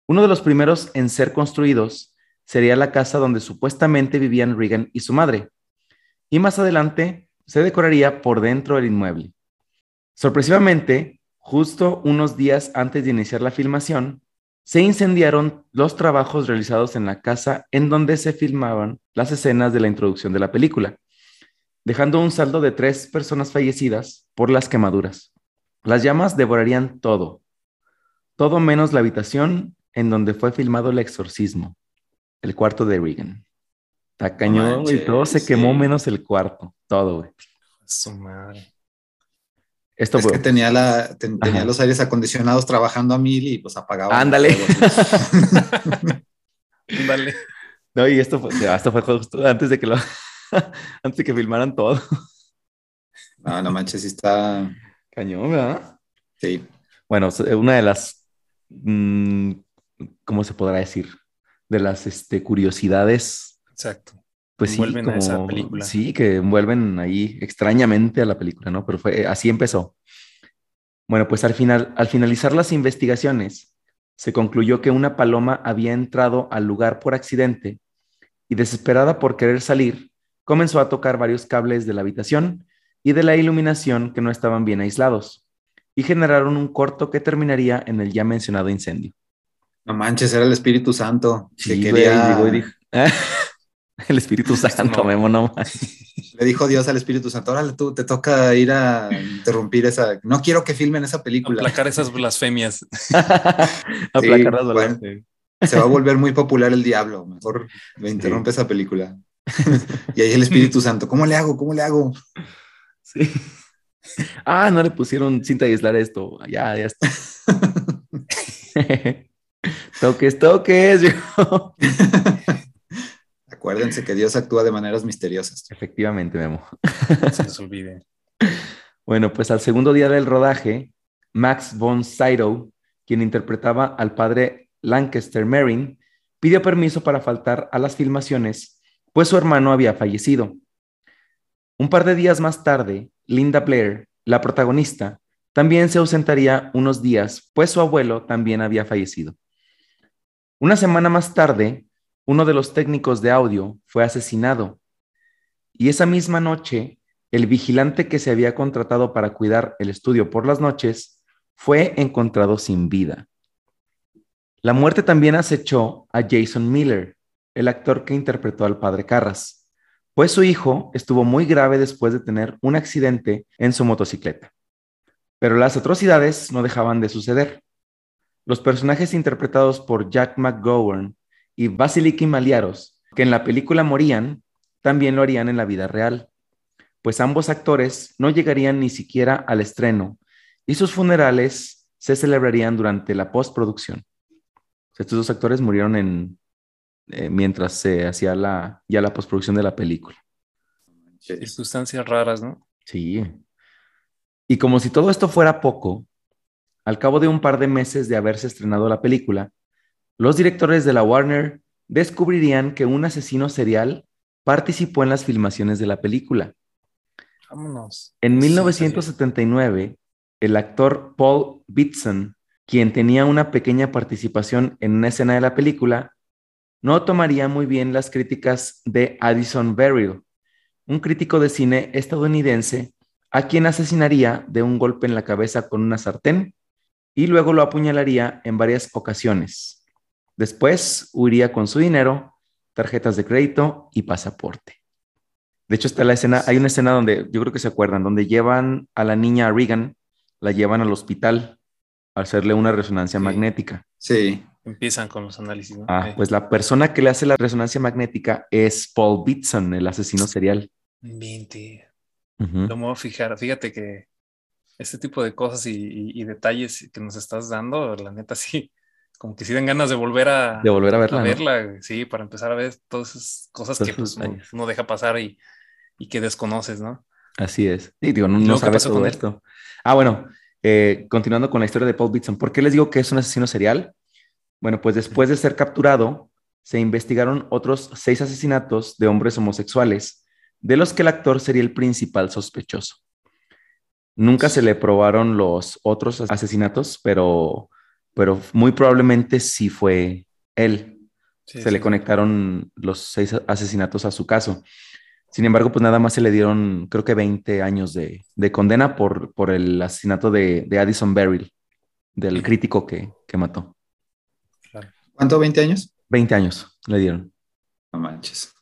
Uno de los primeros en ser construidos sería la casa donde supuestamente vivían Regan y su madre, y más adelante se decoraría por dentro del inmueble. Sorpresivamente, justo unos días antes de iniciar la filmación, se incendiaron los trabajos realizados en la casa en donde se filmaban las escenas de la introducción de la película, dejando un saldo de tres personas fallecidas por las quemaduras. Las llamas devorarían todo, todo menos la habitación en donde fue filmado el exorcismo, el cuarto de Regan. Tacañón, y todo se quemó menos el cuarto, todo, güey. Su madre. Esto es que tenía, la, tenía los aires acondicionados trabajando a mil y pues apagaba. Ándale. <laughs> Ándale. no, y esto fue, esto fue justo antes de que lo, <laughs> antes de que filmaran todo. No, no manches, sí está. Cañón, ¿verdad? Sí. Bueno, una de las, mm, ¿cómo se podrá decir? De las este, curiosidades. Exacto pues sí, a esa película. Sí, que envuelven ahí extrañamente a la película, ¿no? Pero fue, así empezó. Bueno, pues al final, al finalizar las investigaciones, se concluyó que una paloma había entrado al lugar por accidente y desesperada por querer salir, comenzó a tocar varios cables de la habitación y de la iluminación que no estaban bien aislados y generaron un corto que terminaría en el ya mencionado incendio. No manches, era el Espíritu Santo. Sí, quería... <laughs> <laughs> El Espíritu Santo, Memo, no Le dijo Dios al Espíritu Santo, órale tú, te toca ir a interrumpir esa... No quiero que filmen esa película. Aplacar esas blasfemias. <laughs> Aplacar las blasfemias. se va a volver muy popular el diablo, mejor me interrumpe esa película. <laughs> y ahí el Espíritu Santo, ¿cómo le hago? ¿Cómo le hago? Sí. Ah, no le pusieron cinta de aislar esto. Ya, ya está. toques, toques. Yo. Acuérdense que Dios actúa de maneras misteriosas. Efectivamente, Memo. se <laughs> les olvide. Bueno, pues al segundo día del rodaje, Max von Sydow, quien interpretaba al padre Lancaster Marin, pidió permiso para faltar a las filmaciones, pues su hermano había fallecido. Un par de días más tarde, Linda Blair, la protagonista, también se ausentaría unos días, pues su abuelo también había fallecido. Una semana más tarde, uno de los técnicos de audio fue asesinado y esa misma noche el vigilante que se había contratado para cuidar el estudio por las noches fue encontrado sin vida. La muerte también acechó a Jason Miller, el actor que interpretó al padre Carras, pues su hijo estuvo muy grave después de tener un accidente en su motocicleta. Pero las atrocidades no dejaban de suceder. Los personajes interpretados por Jack McGowan y Vasiliki Maliaros, que en la película morían, también lo harían en la vida real, pues ambos actores no llegarían ni siquiera al estreno y sus funerales se celebrarían durante la postproducción. Estos dos actores murieron en, eh, mientras se hacía la, ya la postproducción de la película. Circunstancias raras, ¿no? Sí. Y como si todo esto fuera poco, al cabo de un par de meses de haberse estrenado la película, los directores de la Warner descubrirían que un asesino serial participó en las filmaciones de la película. Vámonos. En 1979, el actor Paul Bitson, quien tenía una pequeña participación en una escena de la película, no tomaría muy bien las críticas de Addison Beryl, un crítico de cine estadounidense a quien asesinaría de un golpe en la cabeza con una sartén y luego lo apuñalaría en varias ocasiones. Después huiría con su dinero, tarjetas de crédito y pasaporte. De hecho, está la escena, hay una escena donde yo creo que se acuerdan, donde llevan a la niña Regan, la llevan al hospital a hacerle una resonancia magnética. Sí. Empiezan con los análisis. ¿no? Ah, pues la persona que le hace la resonancia magnética es Paul Bitson, el asesino serial. 20. Ujú. Lo me voy a fijar. Fíjate que este tipo de cosas y, y- y detalles que nos estás dando, la neta <laughs> sí, como que sí dan ganas de volver a, De volver a a verla. sí, para empezar a ver todas esas cosas Todos que pues, uno, uno deja pasar y, y que desconoces, ¿no? Así es. Sí, digo, no, ¿Y no luego qué sabes todo con él? esto. Ah, bueno, eh, continuando con la historia de Paul Bitson, ¿por qué les digo que es un asesino serial? Bueno, pues después de ser capturado, se investigaron otros seis asesinatos de hombres homosexuales, de los que el actor sería el principal sospechoso. Nunca se le probaron los otros asesinatos, pero, pero muy probablemente sí fue él Sí, se le sí. conectaron los seis asesinatos a su caso. Sin embargo, pues nada más se le dieron, creo que 20 años de, de condena por, por el asesinato de, de Addison Beryl, del crítico que, que mató. ¿Cuánto? ¿20 años? 20 años le dieron. No manches.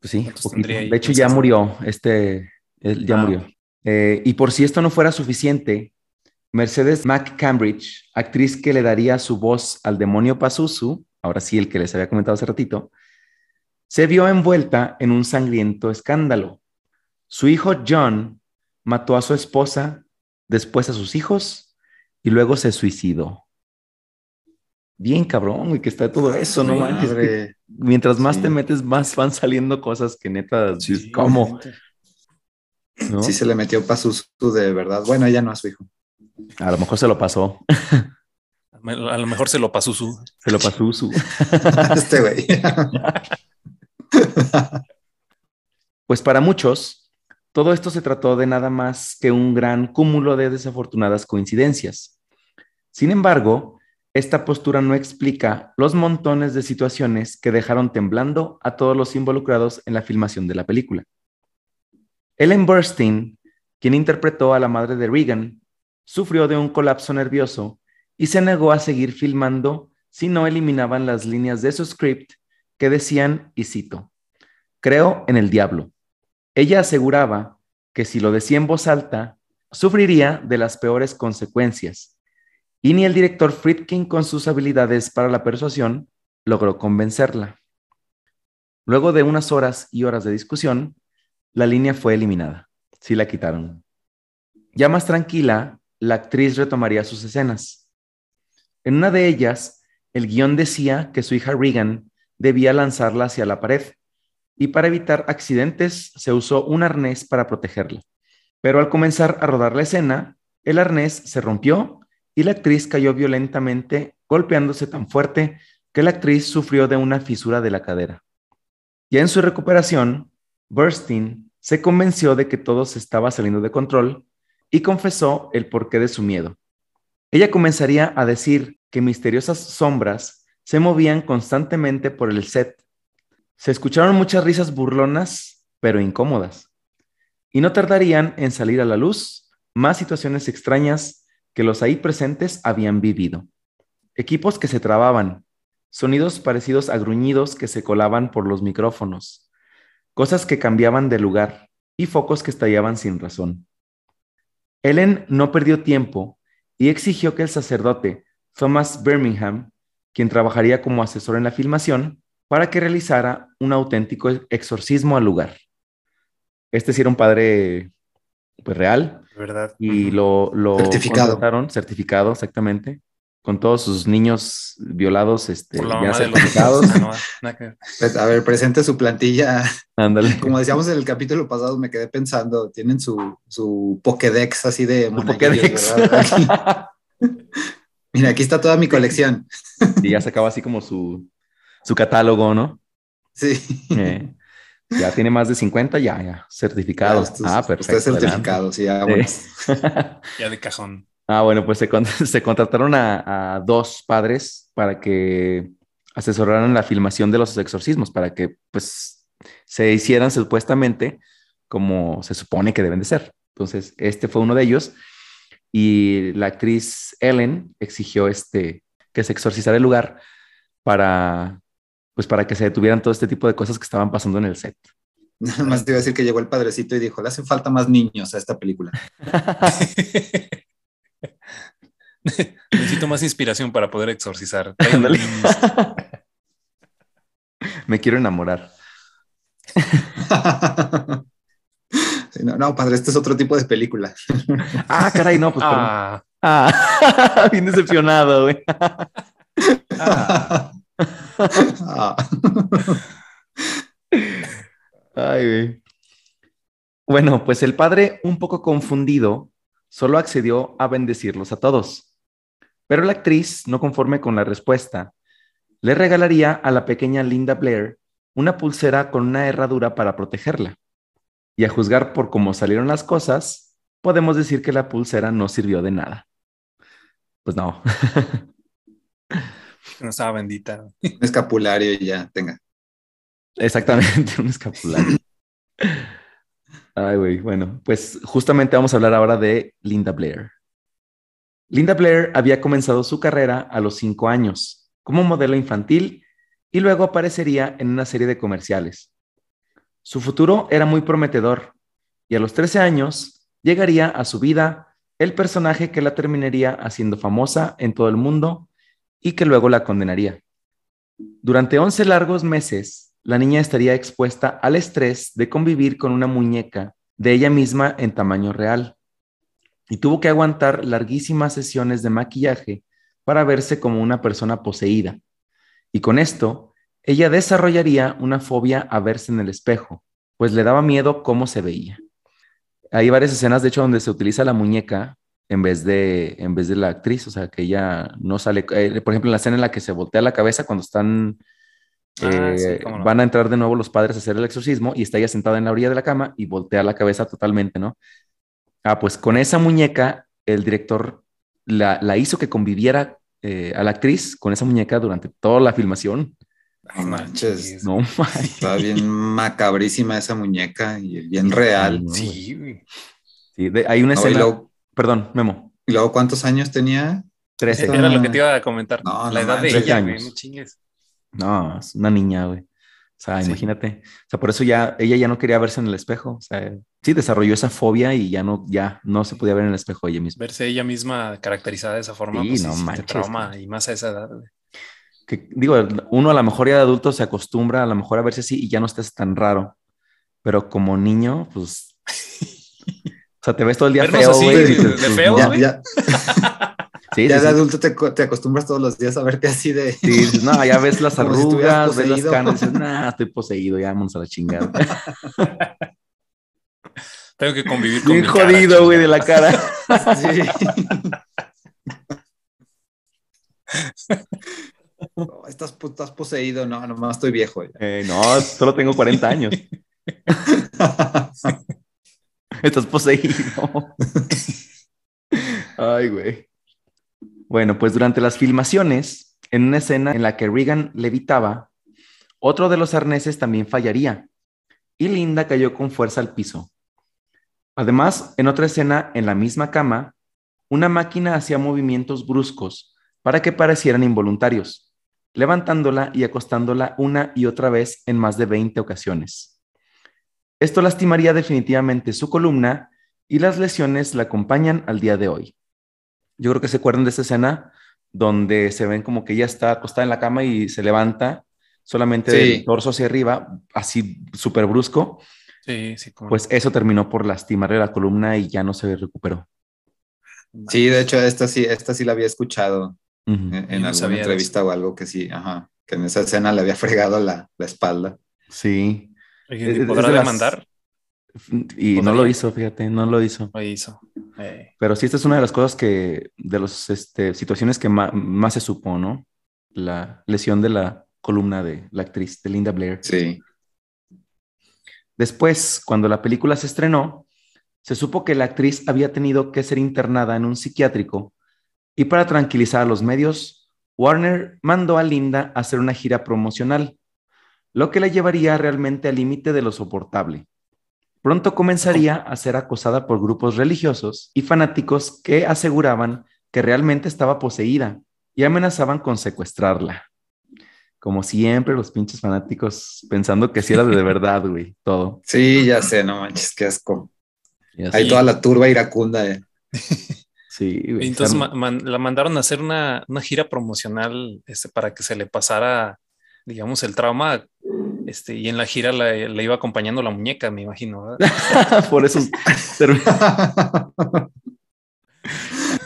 Pues sí. De hecho, ya murió. Este, él ya Ah, murió. Eh, y por si esto no fuera suficiente, Mercedes McCambridge, actriz que le daría su voz al demonio Pazuzu, ahora sí el que les había comentado hace ratito, se vio envuelta en un sangriento escándalo. Su hijo John mató a su esposa, después a sus hijos y luego se suicidó. Bien cabrón, y que está todo eso, no manches. Mientras más Sí. te metes, más van saliendo cosas que neta, Sí, ¿cómo? ¿No? Sí se le metió Pazuzu de verdad. Bueno, ella no a su hijo. A lo mejor se lo pasó, A lo mejor se lo pasó su. se lo pasó su. <laughs> este güey. Pues para muchos, todo esto se trató de nada más que un gran cúmulo de desafortunadas coincidencias. Sin embargo, esta postura no explica los montones de situaciones que dejaron temblando a todos los involucrados en la filmación de la película. Ellen Burstyn, quien interpretó a la madre de Regan, sufrió de un colapso nervioso y se negó a seguir filmando si no eliminaban las líneas de su script que decían, y cito, creo en el diablo. Ella aseguraba que si lo decía en voz alta, sufriría de las peores consecuencias. Y ni el director Friedkin, con sus habilidades para la persuasión, logró convencerla. Luego de unas horas y horas de discusión, la línea fue eliminada. Sí la quitaron. Ya más tranquila, la actriz retomaría sus escenas. En una de ellas, el guion decía que su hija Regan debía lanzarla hacia la pared y para evitar accidentes se usó un arnés para protegerla. Pero al comenzar a rodar la escena, el arnés se rompió y la actriz cayó violentamente, golpeándose tan fuerte que la actriz sufrió de una fisura de la cadera. Ya en su recuperación, Burstyn se convenció de que todo se estaba saliendo de control y confesó el porqué de su miedo. Ella comenzaría a decir que misteriosas sombras se movían constantemente por el set. Se escucharon muchas risas burlonas, pero incómodas. Y no tardarían en salir a la luz más situaciones extrañas que los ahí presentes habían vivido. Equipos que se trababan, sonidos parecidos a gruñidos que se colaban por los micrófonos, cosas que cambiaban de lugar y focos que estallaban sin razón. Ellen no perdió tiempo y exigió que el sacerdote Thomas Birmingham, quien trabajaría como asesor en la filmación, para que realizara un auténtico exorcismo al lugar. Este sí era un padre pues, real ¿Verdad? y lo, lo Certificado. contrataron, certificado exactamente, con todos sus niños violados este, Por la ya certificados. Ah, no. Pues, a ver, presente su plantilla. Ándale. Como decíamos en el capítulo pasado, me quedé pensando, tienen su, su Pokédex así de Pokédex. <laughs> Mira, aquí está toda mi colección. y ya sacaba así como su, su catálogo, ¿no? Sí. Eh, ya tiene más de 50, ya, ya, certificados. Usted- ah, usted perfecto. certificado, sí, adelante. bueno. Sí. <laughs> Ya de cajón. Ah, bueno, pues se, con- <laughs> se contrataron a, a dos padres para que asesoraran la filmación de los exorcismos, para que pues se hicieran supuestamente como se supone que deben de ser. Entonces, este fue uno de ellos. y la actriz Ellen exigió este, que se exorcizara el lugar para, pues para que se detuvieran todo este tipo de cosas que estaban pasando en el set. Nada más te iba a decir que llegó el padrecito y dijo, le hacen falta más niños a esta película. <laughs> <laughs> Necesito más inspiración para poder exorcizar. <laughs> Me quiero enamorar. <laughs> no, padre, este es otro tipo de película. ah, caray, no, pues. Ah, ah bien decepcionado, güey. ah. Ay, güey. Bueno, pues el padre, un poco confundido, solo accedió a bendecirlos a todos. Pero la actriz, no conforme con la respuesta, le regalaría a la pequeña Linda Blair una pulsera con una herradura para protegerla. Y a juzgar por cómo salieron las cosas, podemos decir que la pulsera no sirvió de nada. Pues no. <laughs> no estaba bendita. Un escapulario y ya, tenga. Exactamente, un escapulario. Ay, güey, bueno, pues justamente vamos a hablar ahora de Linda Blair. Linda Blair había comenzado su carrera a los cinco años como modelo infantil y luego aparecería en una serie de comerciales. Su futuro era muy prometedor y a los 13 años llegaría a su vida el personaje que la terminaría haciendo famosa en todo el mundo y que luego la condenaría. Durante 11 largos meses, la niña estaría expuesta al estrés de convivir con una muñeca de ella misma en tamaño real y tuvo que aguantar larguísimas sesiones de maquillaje para verse como una persona poseída. Y con esto, ella desarrollaría una fobia a verse en el espejo, pues le daba miedo cómo se veía. Hay varias escenas, de hecho, donde se utiliza la muñeca en vez de, en vez de la actriz, o sea, que ella no sale, eh, por ejemplo, en la escena en la que se voltea la cabeza cuando están Ah, eh, van a entrar de nuevo los padres a hacer el exorcismo y está ella sentada en la orilla de la cama y voltea la cabeza totalmente, ¿no? Ah, pues con esa muñeca el director la, hizo que conviviera eh, a la actriz con esa muñeca durante toda la filmación. No manches. No <laughs> Está bien macabrísima esa muñeca y bien real. sí, sí hay una escena. Perdón, Memo. ¿Y luego cuántos años tenía? Trece. Era lo que te iba a comentar. la edad de ella, años. no chingues. No, es una niña, güey. O sea, imagínate. O sea, por eso ya ella ya no quería verse en el espejo. O sea, sí desarrolló esa fobia y ya no, ya no se podía ver en el espejo ella misma. Verse ella misma caracterizada de esa forma, sí, pues, no manches, trauma y más a esa edad. Que, digo, uno a lo mejor ya de adulto se acostumbra a lo mejor a verse así y ya no estás tan raro. Pero como niño, pues. o sea, te ves todo el día feo, güey. De, feo, güey. ya <laughs> de adulto te, acostumbras todos los días a verte así de. Sí, no, ya ves las <laughs> arrugas, ves las canas, dices, nah, estoy poseído, ya vamos a la chingada. <laughs> Tengo que convivir con Bien jodido, güey, de la cara. <laughs> sí. estás, estás, poseído, no, nomás estoy viejo. Eh, no, solo tengo 40 años. <laughs> estás poseído. Ay, güey. Bueno, pues durante las filmaciones, en una escena en la que Regan levitaba, otro de los arneses también fallaría y Linda cayó con fuerza al piso. Además, en otra escena, en la misma cama, una máquina hacía movimientos bruscos para que parecieran involuntarios, levantándola y acostándola una y otra vez en más de 20 ocasiones. Esto lastimaría definitivamente su columna y las lesiones la acompañan al día de hoy. Yo creo que se acuerdan de esa escena donde se ven como que ella está acostada en la cama y se levanta solamente del torso hacia arriba, así súper brusco. Sí, sí. Pues eso terminó por lastimarle la columna y ya no se recuperó. Sí, de hecho, esta sí, esta sí la había escuchado en, alguna entrevista o algo que sí, ajá, que en esa escena le había fregado la, la espalda. Sí. ¿Podrá demandar? Y no lo hizo, fíjate, no lo hizo. Lo hizo. Eh. Pero sí, esta es una de las cosas que, de las este, situaciones que más, se supo, ¿no? La lesión de la columna de la actriz, de Linda Blair. Sí. Después, cuando la película se estrenó, se supo que la actriz había tenido que ser internada en un psiquiátrico y para tranquilizar a los medios, Warner mandó a Linda a hacer una gira promocional, lo que la llevaría realmente al límite de lo soportable. pronto comenzaría a ser acosada por grupos religiosos y fanáticos que aseguraban que realmente estaba poseída y amenazaban con secuestrarla. Como siempre, los pinches fanáticos pensando que sí era de verdad, güey, todo. Sí, ya sé, no manches, qué asco. Hay toda la turba iracunda. Eh. Sí, güey. Entonces la mandaron a hacer una, gira promocional este, para que se le pasara, digamos, el trauma. Este, y en la gira le iba acompañando la muñeca, me imagino. <laughs> Por eso. <laughs>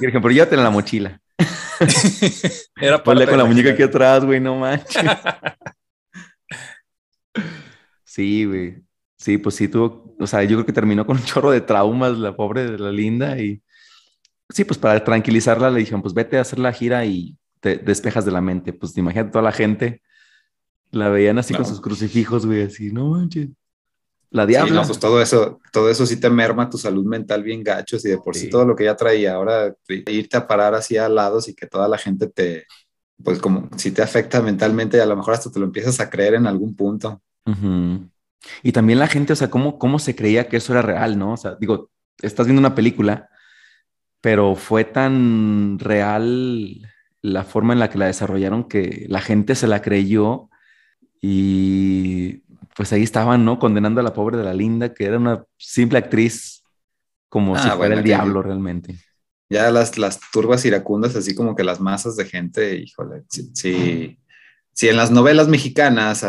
Pero llévate en la mochila. <laughs> Era Ponle con la, muñeca aquí atrás, güey, no manches. <laughs> sí, güey. Sí, pues sí tuvo, o sea, yo creo que terminó con un chorro de traumas la pobre de la linda y sí, pues para tranquilizarla le dijeron, pues vete a hacer la gira y te despejas de la mente. Pues imagínate toda la gente, la veían así con sus crucifijos, güey, así, no manches. La diabla. Sí, pues todo eso, todo eso sí te merma tu salud mental bien gachos y de por sí. todo lo que ya traía. Ahora irte a parar así a lados y que toda la gente te, pues como si te afecta mentalmente y a lo mejor hasta te lo empiezas a creer en algún punto. Y también la gente, o sea, ¿cómo, cómo se creía que eso era real, ¿no? O sea, digo, estás viendo una película, pero fue tan real la forma en la que la desarrollaron que la gente se la creyó y pues ahí estaban, ¿no? Condenando a la pobre de la linda, que era una simple actriz, como si ah, fuera el diablo realmente. Ya las, las turbas iracundas, así como que las masas de gente, híjole, sí. sí, en las novelas mexicanas,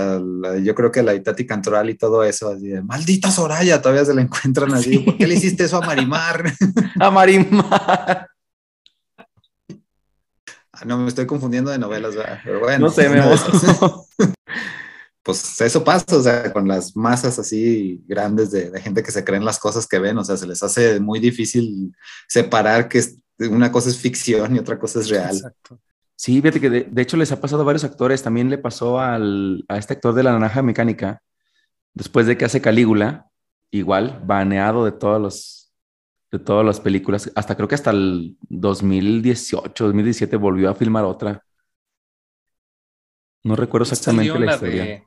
yo creo que la Itati Cantoral y todo eso, así de maldita Soraya, todavía se la encuentran así. ¿Por qué le hiciste eso a Marimar? <laughs> a Marimar. Ah, no, me estoy confundiendo de novelas, pero bueno. No sé, me <laughs> pues eso pasa, o sea, con las masas así grandes de, gente que se creen las cosas que ven, o sea, se les hace muy difícil separar que una cosa es ficción y otra cosa es real. Exacto. Sí, fíjate que de, hecho les ha pasado a varios actores, también le pasó al, a este actor de la naranja mecánica, después de que hace Calígula, igual, baneado de todos los de todas las películas, hasta creo que hasta el 2018, 2017 volvió a filmar otra. No recuerdo exactamente la, historia.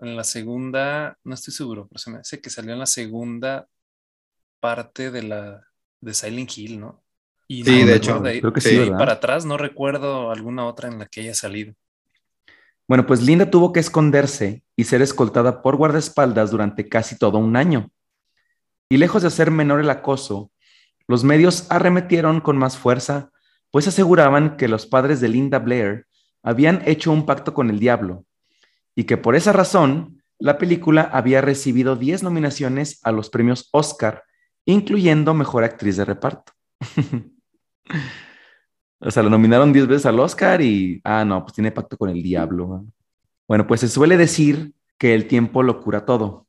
En la, segunda, no estoy seguro, pero se me hace que salió en la segunda parte de la de Silent Hill, ¿no? Y sí, de hecho, creo que sí, para atrás no recuerdo alguna otra en la que haya salido. Bueno, pues Linda tuvo que esconderse y ser escoltada por guardaespaldas durante casi todo un año. Y lejos de hacer menor el acoso, los medios arremetieron con más fuerza, pues aseguraban que los padres de Linda Blair habían hecho un pacto con el diablo y que por esa razón la película había recibido 10 nominaciones a los premios Oscar, incluyendo Mejor Actriz de Reparto. <laughs> o sea, lo nominaron 10 veces al Oscar y, ah, no, pues tiene pacto con el diablo. Bueno, pues se suele decir que el tiempo lo cura todo,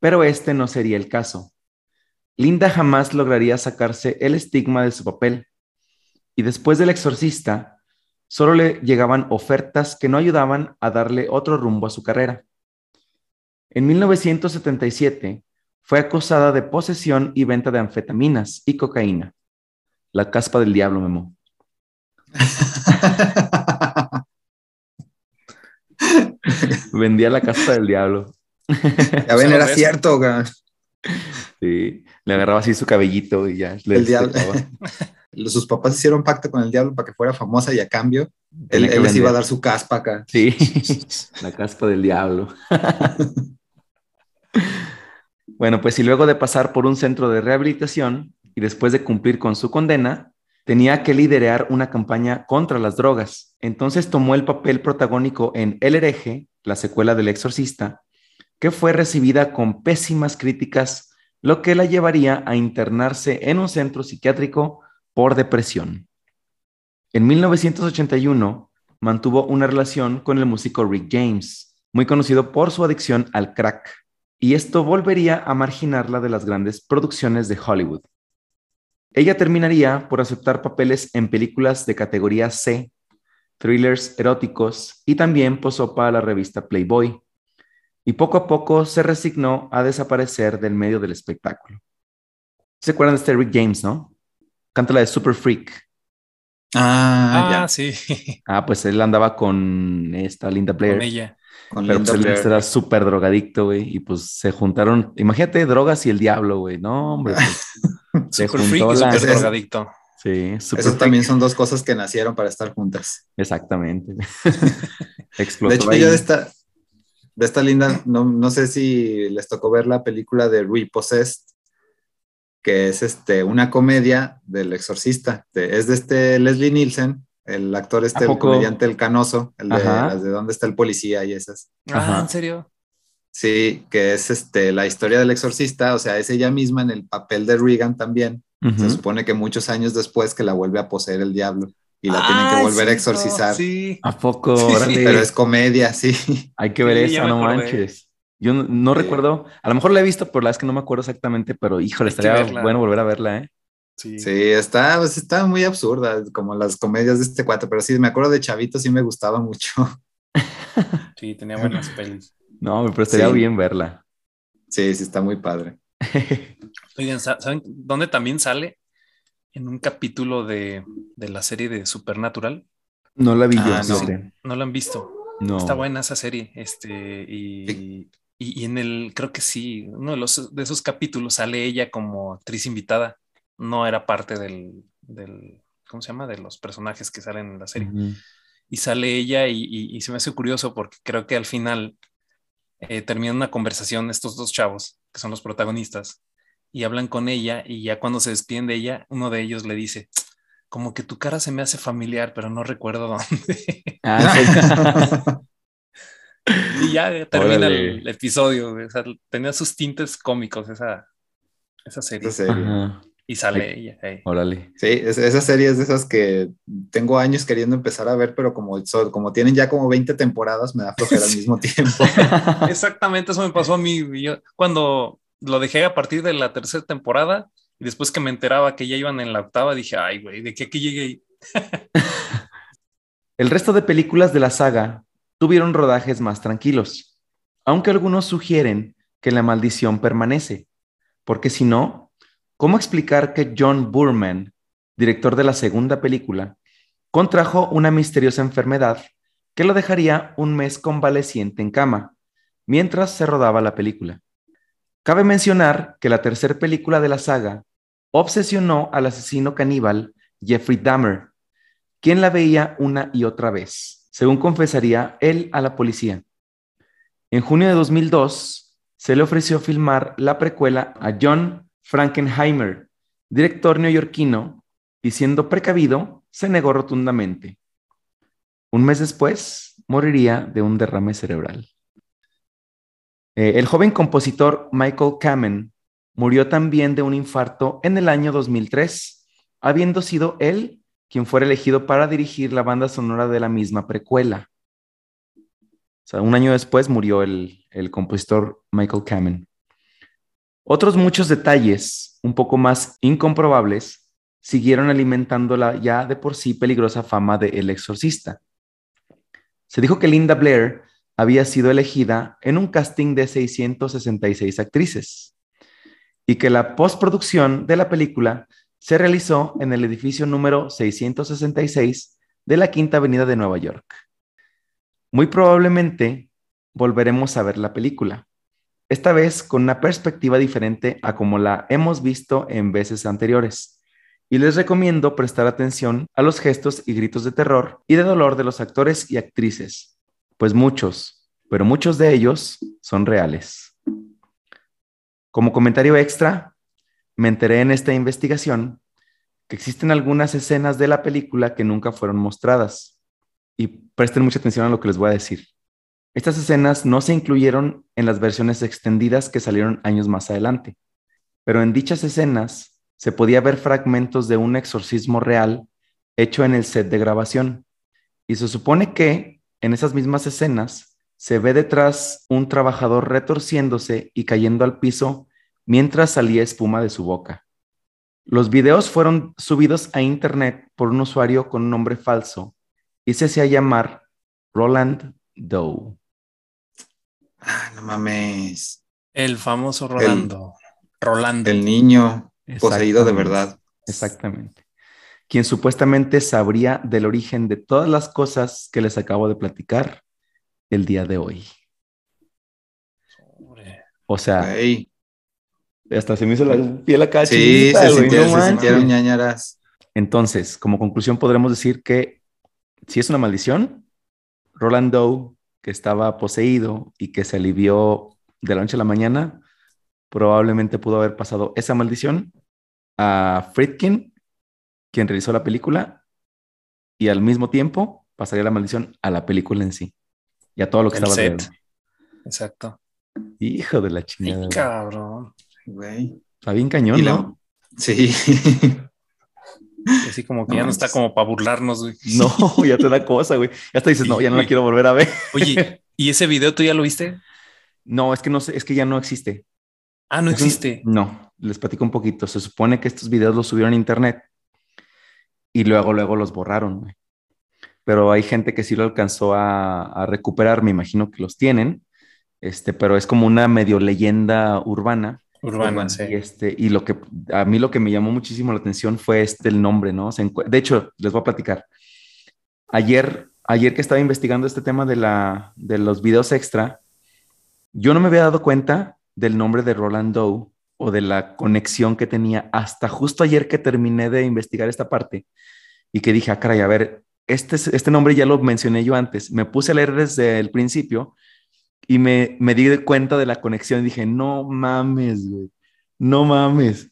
pero este no sería el caso. Linda jamás lograría sacarse el estigma de su papel. Y después del exorcista, solo le llegaban ofertas que no ayudaban a darle otro rumbo a su carrera. En 1977 fue acusada de posesión y venta de anfetaminas y cocaína. La caspa del diablo, Memo. <laughs> Vendía la caspa del diablo. Ya ven, era cierto, Sí, le agarraba así su cabellito y ya. Le el diablo. <laughs> sus papás hicieron pacto con el diablo para que fuera famosa y a cambio él, les iba a dar su caspa acá. Sí, <laughs> la caspa del diablo. <laughs> bueno, pues y luego de pasar por un centro de rehabilitación y después de cumplir con su condena, tenía que liderar una campaña contra las drogas. Entonces tomó el papel protagónico en El hereje, la secuela del exorcista, que fue recibida con pésimas críticas, lo que la llevaría a internarse en un centro psiquiátrico por depresión. En 1981 mantuvo una relación con el músico Rick James, muy conocido por su adicción al crack, y esto volvería a marginarla de las grandes producciones de Hollywood. Ella terminaría por aceptar papeles en películas de categoría C, thrillers eróticos y también posó para la revista Playboy, y poco a poco se resignó a desaparecer del medio del espectáculo. ¿Se acuerdan de este Rick James, no? Canta la de Super Freak. Ah, ah sí. <laughs> Ah, pues él andaba con esta Linda Blair. Con ella. Con Pero pues él era súper drogadicto, güey, y pues se juntaron, imagínate drogas y el diablo, güey, no, hombre. Pues, <laughs> se juntó la... drogadicto. Sí, Esas también son dos cosas que nacieron para estar juntas. Exactamente. <laughs> Explotó de hecho, yo de esta, de esta linda, no, no, sé si les tocó ver la película de Repossessed, que es este, una comedia del exorcista. es de este Leslie Nielsen, el actor este, el comediante El Canoso, el de las de dónde está el policía y esas. Ah, ¿en serio? Sí, que es este, la historia del exorcista, o sea, es ella misma en el papel de Regan también. Se supone que muchos años después que la vuelve a poseer el diablo y la tienen que volver a exorcizar. Sí. ¿A poco? <laughs> pero es comedia, sí. Hay que ver eso, no manches. Yo no, recuerdo, a lo mejor la he visto, pero la es que no me acuerdo exactamente, pero híjole, estaría bueno volver a verla, ¿eh? Sí, sí está, pues, está muy absurda, como las comedias de este cuate, pero sí, me acuerdo de Chavito, sí me gustaba mucho. <laughs> Sí, tenía buenas pelis. No, pero estaría bien verla. Sí, sí, está muy padre. <laughs> Oigan, ¿saben dónde también sale? En un capítulo de, la serie de Supernatural. No la vi yo, ah, no, no la han visto. No. Está buena esa serie. Este, y, y, en el, creo que sí, uno de, los, de esos capítulos sale ella como actriz invitada. No era parte del, del ¿cómo se llama? De los personajes que salen en la serie. Y sale ella y, y, se me hace curioso porque creo que al final eh, termina una conversación estos dos chavos, que son los protagonistas, y hablan con ella y ya cuando se despiden de ella, uno de ellos le dice, como que tu cara se me hace familiar, pero no recuerdo <laughs> dónde. Ah, <laughs> y ya termina el episodio. tenía sus tintes cómicos esa, esa serie. Y sale ella. Órale. Sí, esa serie es de esas que tengo años queriendo empezar a ver, pero como, como tienen ya como 20 temporadas, me da flojera al <laughs> mismo tiempo. <laughs> Exactamente, eso me pasó a mí. cuando lo dejé a partir de la tercera temporada y después que me enteraba que ya iban en la octava, dije, ay, güey, ¿de qué aquí llegué ahí? <laughs> El resto de películas de la saga tuvieron rodajes más tranquilos, aunque algunos sugieren que la maldición permanece, porque si no, ¿cómo explicar que John Burman, director de la segunda película, contrajo una misteriosa enfermedad que lo dejaría un mes convaleciente en cama, mientras se rodaba la película? Cabe mencionar que la tercera película de la saga obsesionó al asesino caníbal Jeffrey Dahmer, quien la veía una y otra vez según confesaría él a la policía. En junio de 2002, se le ofreció filmar la precuela a John Frankenheimer, director neoyorquino, y siendo precavido, se negó rotundamente. Un mes después, moriría de un derrame cerebral. Eh, el joven compositor Michael Kamen murió también de un infarto en el año 2003, habiendo sido él quien fuera elegido para dirigir la banda sonora de la misma precuela. O sea, un año después murió el, compositor Michael Kamen. Otros muchos detalles, un poco más incomprobables, siguieron alimentando la ya de por sí peligrosa fama de El Exorcista. Se dijo que Linda Blair había sido elegida en un casting de 666 actrices y que la postproducción de la película se realizó en el edificio número 666 de la Quinta Avenida de Nueva York. Muy probablemente volveremos a ver la película, esta vez con una perspectiva diferente a como la hemos visto en veces anteriores. Y les recomiendo prestar atención a los gestos y gritos de terror y de dolor de los actores y actrices, pues muchos, pero muchos de ellos son reales. Como comentario extra, me enteré en esta investigación que existen algunas escenas de la película que nunca fueron mostradas. Y presten mucha atención a lo que les voy a decir. Estas escenas no se incluyeron en las versiones extendidas que salieron años más adelante, pero en dichas escenas se podía ver fragmentos de un exorcismo real hecho en el set de grabación. Y se supone que en esas mismas escenas se ve detrás un trabajador retorciéndose y cayendo al piso mientras salía espuma de su boca. Los videos fueron subidos a internet por un usuario con un nombre falso y se hacía llamar Roland Doe. Ah, no mames. El famoso Rolando. Rolando. El niño poseído de verdad. Exactamente. Quien supuestamente sabría del origen de todas las cosas que les acabo de platicar el día de hoy. O sea. Hasta se me hizo la piel acá Sí, se, sintieron, no se sintieron ñañaras. Entonces, como conclusión, podremos decir que si es una maldición, Roland Doe, que estaba poseído y que se alivió de la noche a la mañana, probablemente pudo haber pasado esa maldición a Friedkin, quien realizó la película, y al mismo tiempo pasaría la maldición a la película en sí y a todo lo que El estaba set. alrededor. Exacto. Hijo de la Ay, chingada. güey. cabrón. Güey. Está bien cañón, Y la- ¿no? Sí. Así como que No ya no está como para burlarnos, güey. No, <laughs> ya te da cosa, güey. Ya hasta dices, no, ya no la quiero volver a ver. <laughs> Oye, ¿y ese video tú ya lo viste? No, es que no sé, es que ya no existe. Ah, no Es un- existe. No, les platico un poquito. Se supone que estos videos los subieron a internet y luego, luego los borraron. güey. Pero hay gente que sí lo alcanzó a, a recuperar, me imagino que los tienen. Este, pero es como una medio leyenda urbana. Urbana, Urbana, sí. Y este, y lo que a mí lo que me llamó muchísimo la atención fue este el nombre, ¿no? Se de hecho, les voy a platicar. Ayer, ayer que estaba investigando este tema de la, de los videos extra, yo no me había dado cuenta del nombre de Roland Doe o de la conexión que tenía hasta justo ayer que terminé de investigar esta parte y que dije, ah, caray, a ver, este, es- este nombre ya lo mencioné yo antes. Me puse a leer desde el principio y me, me di cuenta de la conexión y dije, no mames, güey, no mames.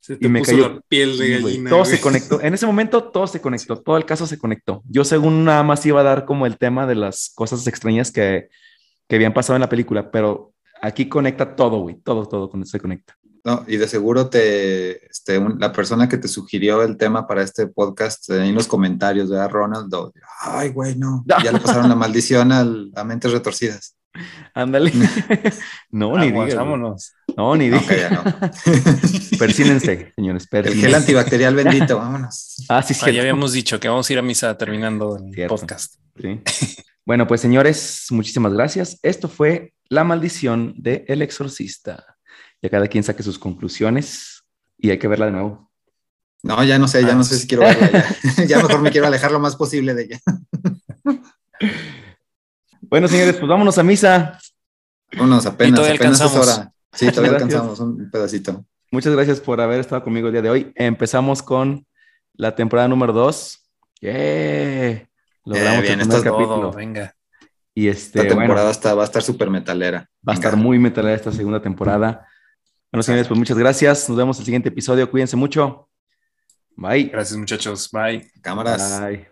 Se y me cayó- la piel de gallina. todo se conectó. En ese momento todo se conectó, todo el caso se conectó. Yo según nada más iba a dar como el tema de las cosas extrañas que, que habían pasado en la película, pero aquí conecta todo, güey, todo, todo se conecta. No, y de seguro te, este, un- la persona que te sugirió el tema para este podcast, eh, en los comentarios, ¿verdad, Ronald? Ay, güey, no. Ya le pasaron la maldición al- a mentes retorcidas. Ándale. <laughs> no, ni Aguas, digas. vámonos. No, ni digas. ya no. <laughs> Persínense, señores, El gel antibacterial bendito, vámonos. Ah, sí, Ah, sí. ya habíamos dicho que vamos a ir a misa terminando el Cierto. podcast. Sí. Bueno, pues señores, muchísimas gracias. Esto fue La maldición de El Exorcista. Ya cada quien saque sus conclusiones y hay que verla de nuevo. No, ya no sé, ya Ah, no sé sí. si quiero verla. Ya, <laughs> <laughs> ya mejor me quiero alejar lo más posible de ella. <laughs> Bueno, señores, pues vámonos a misa. Vámonos, apenas, todavía apenas es hora. Sí, todavía Gracias. alcanzamos un pedacito. Muchas gracias por haber estado conmigo el día de hoy. Empezamos con la temporada número 2. ¡Yeah! Logramos Eh, bien, el primer capítulo. Todo, venga. Y Esta este, bueno, temporada está, va a estar súper metalera. va a estar muy metalera esta segunda temporada. Bueno, señores, pues muchas gracias. Nos vemos en el siguiente episodio. Cuídense mucho. Bye. Gracias, muchachos. Bye. Cámaras. Bye.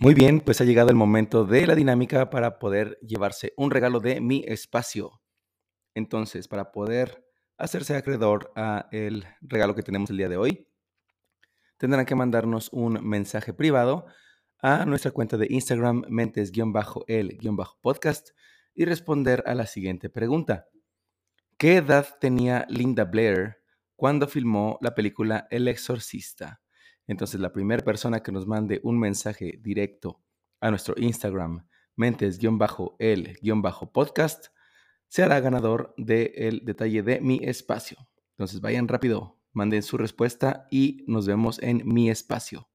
Muy bien, pues ha llegado el momento de la dinámica para poder llevarse un regalo de mi espacio. Entonces, para poder hacerse acreedor a el regalo que tenemos el día de hoy, tendrán que mandarnos un mensaje privado a nuestra cuenta de Instagram mentes-el-podcast y responder a la siguiente pregunta. ¿Qué edad tenía Linda Blair cuando filmó la película El Exorcista? Entonces, la primera persona que nos mande un mensaje directo a nuestro Instagram mentes-el-podcast se hará ganador del detalle de mi espacio. Entonces, vayan rápido, manden su respuesta y nos vemos en mi espacio.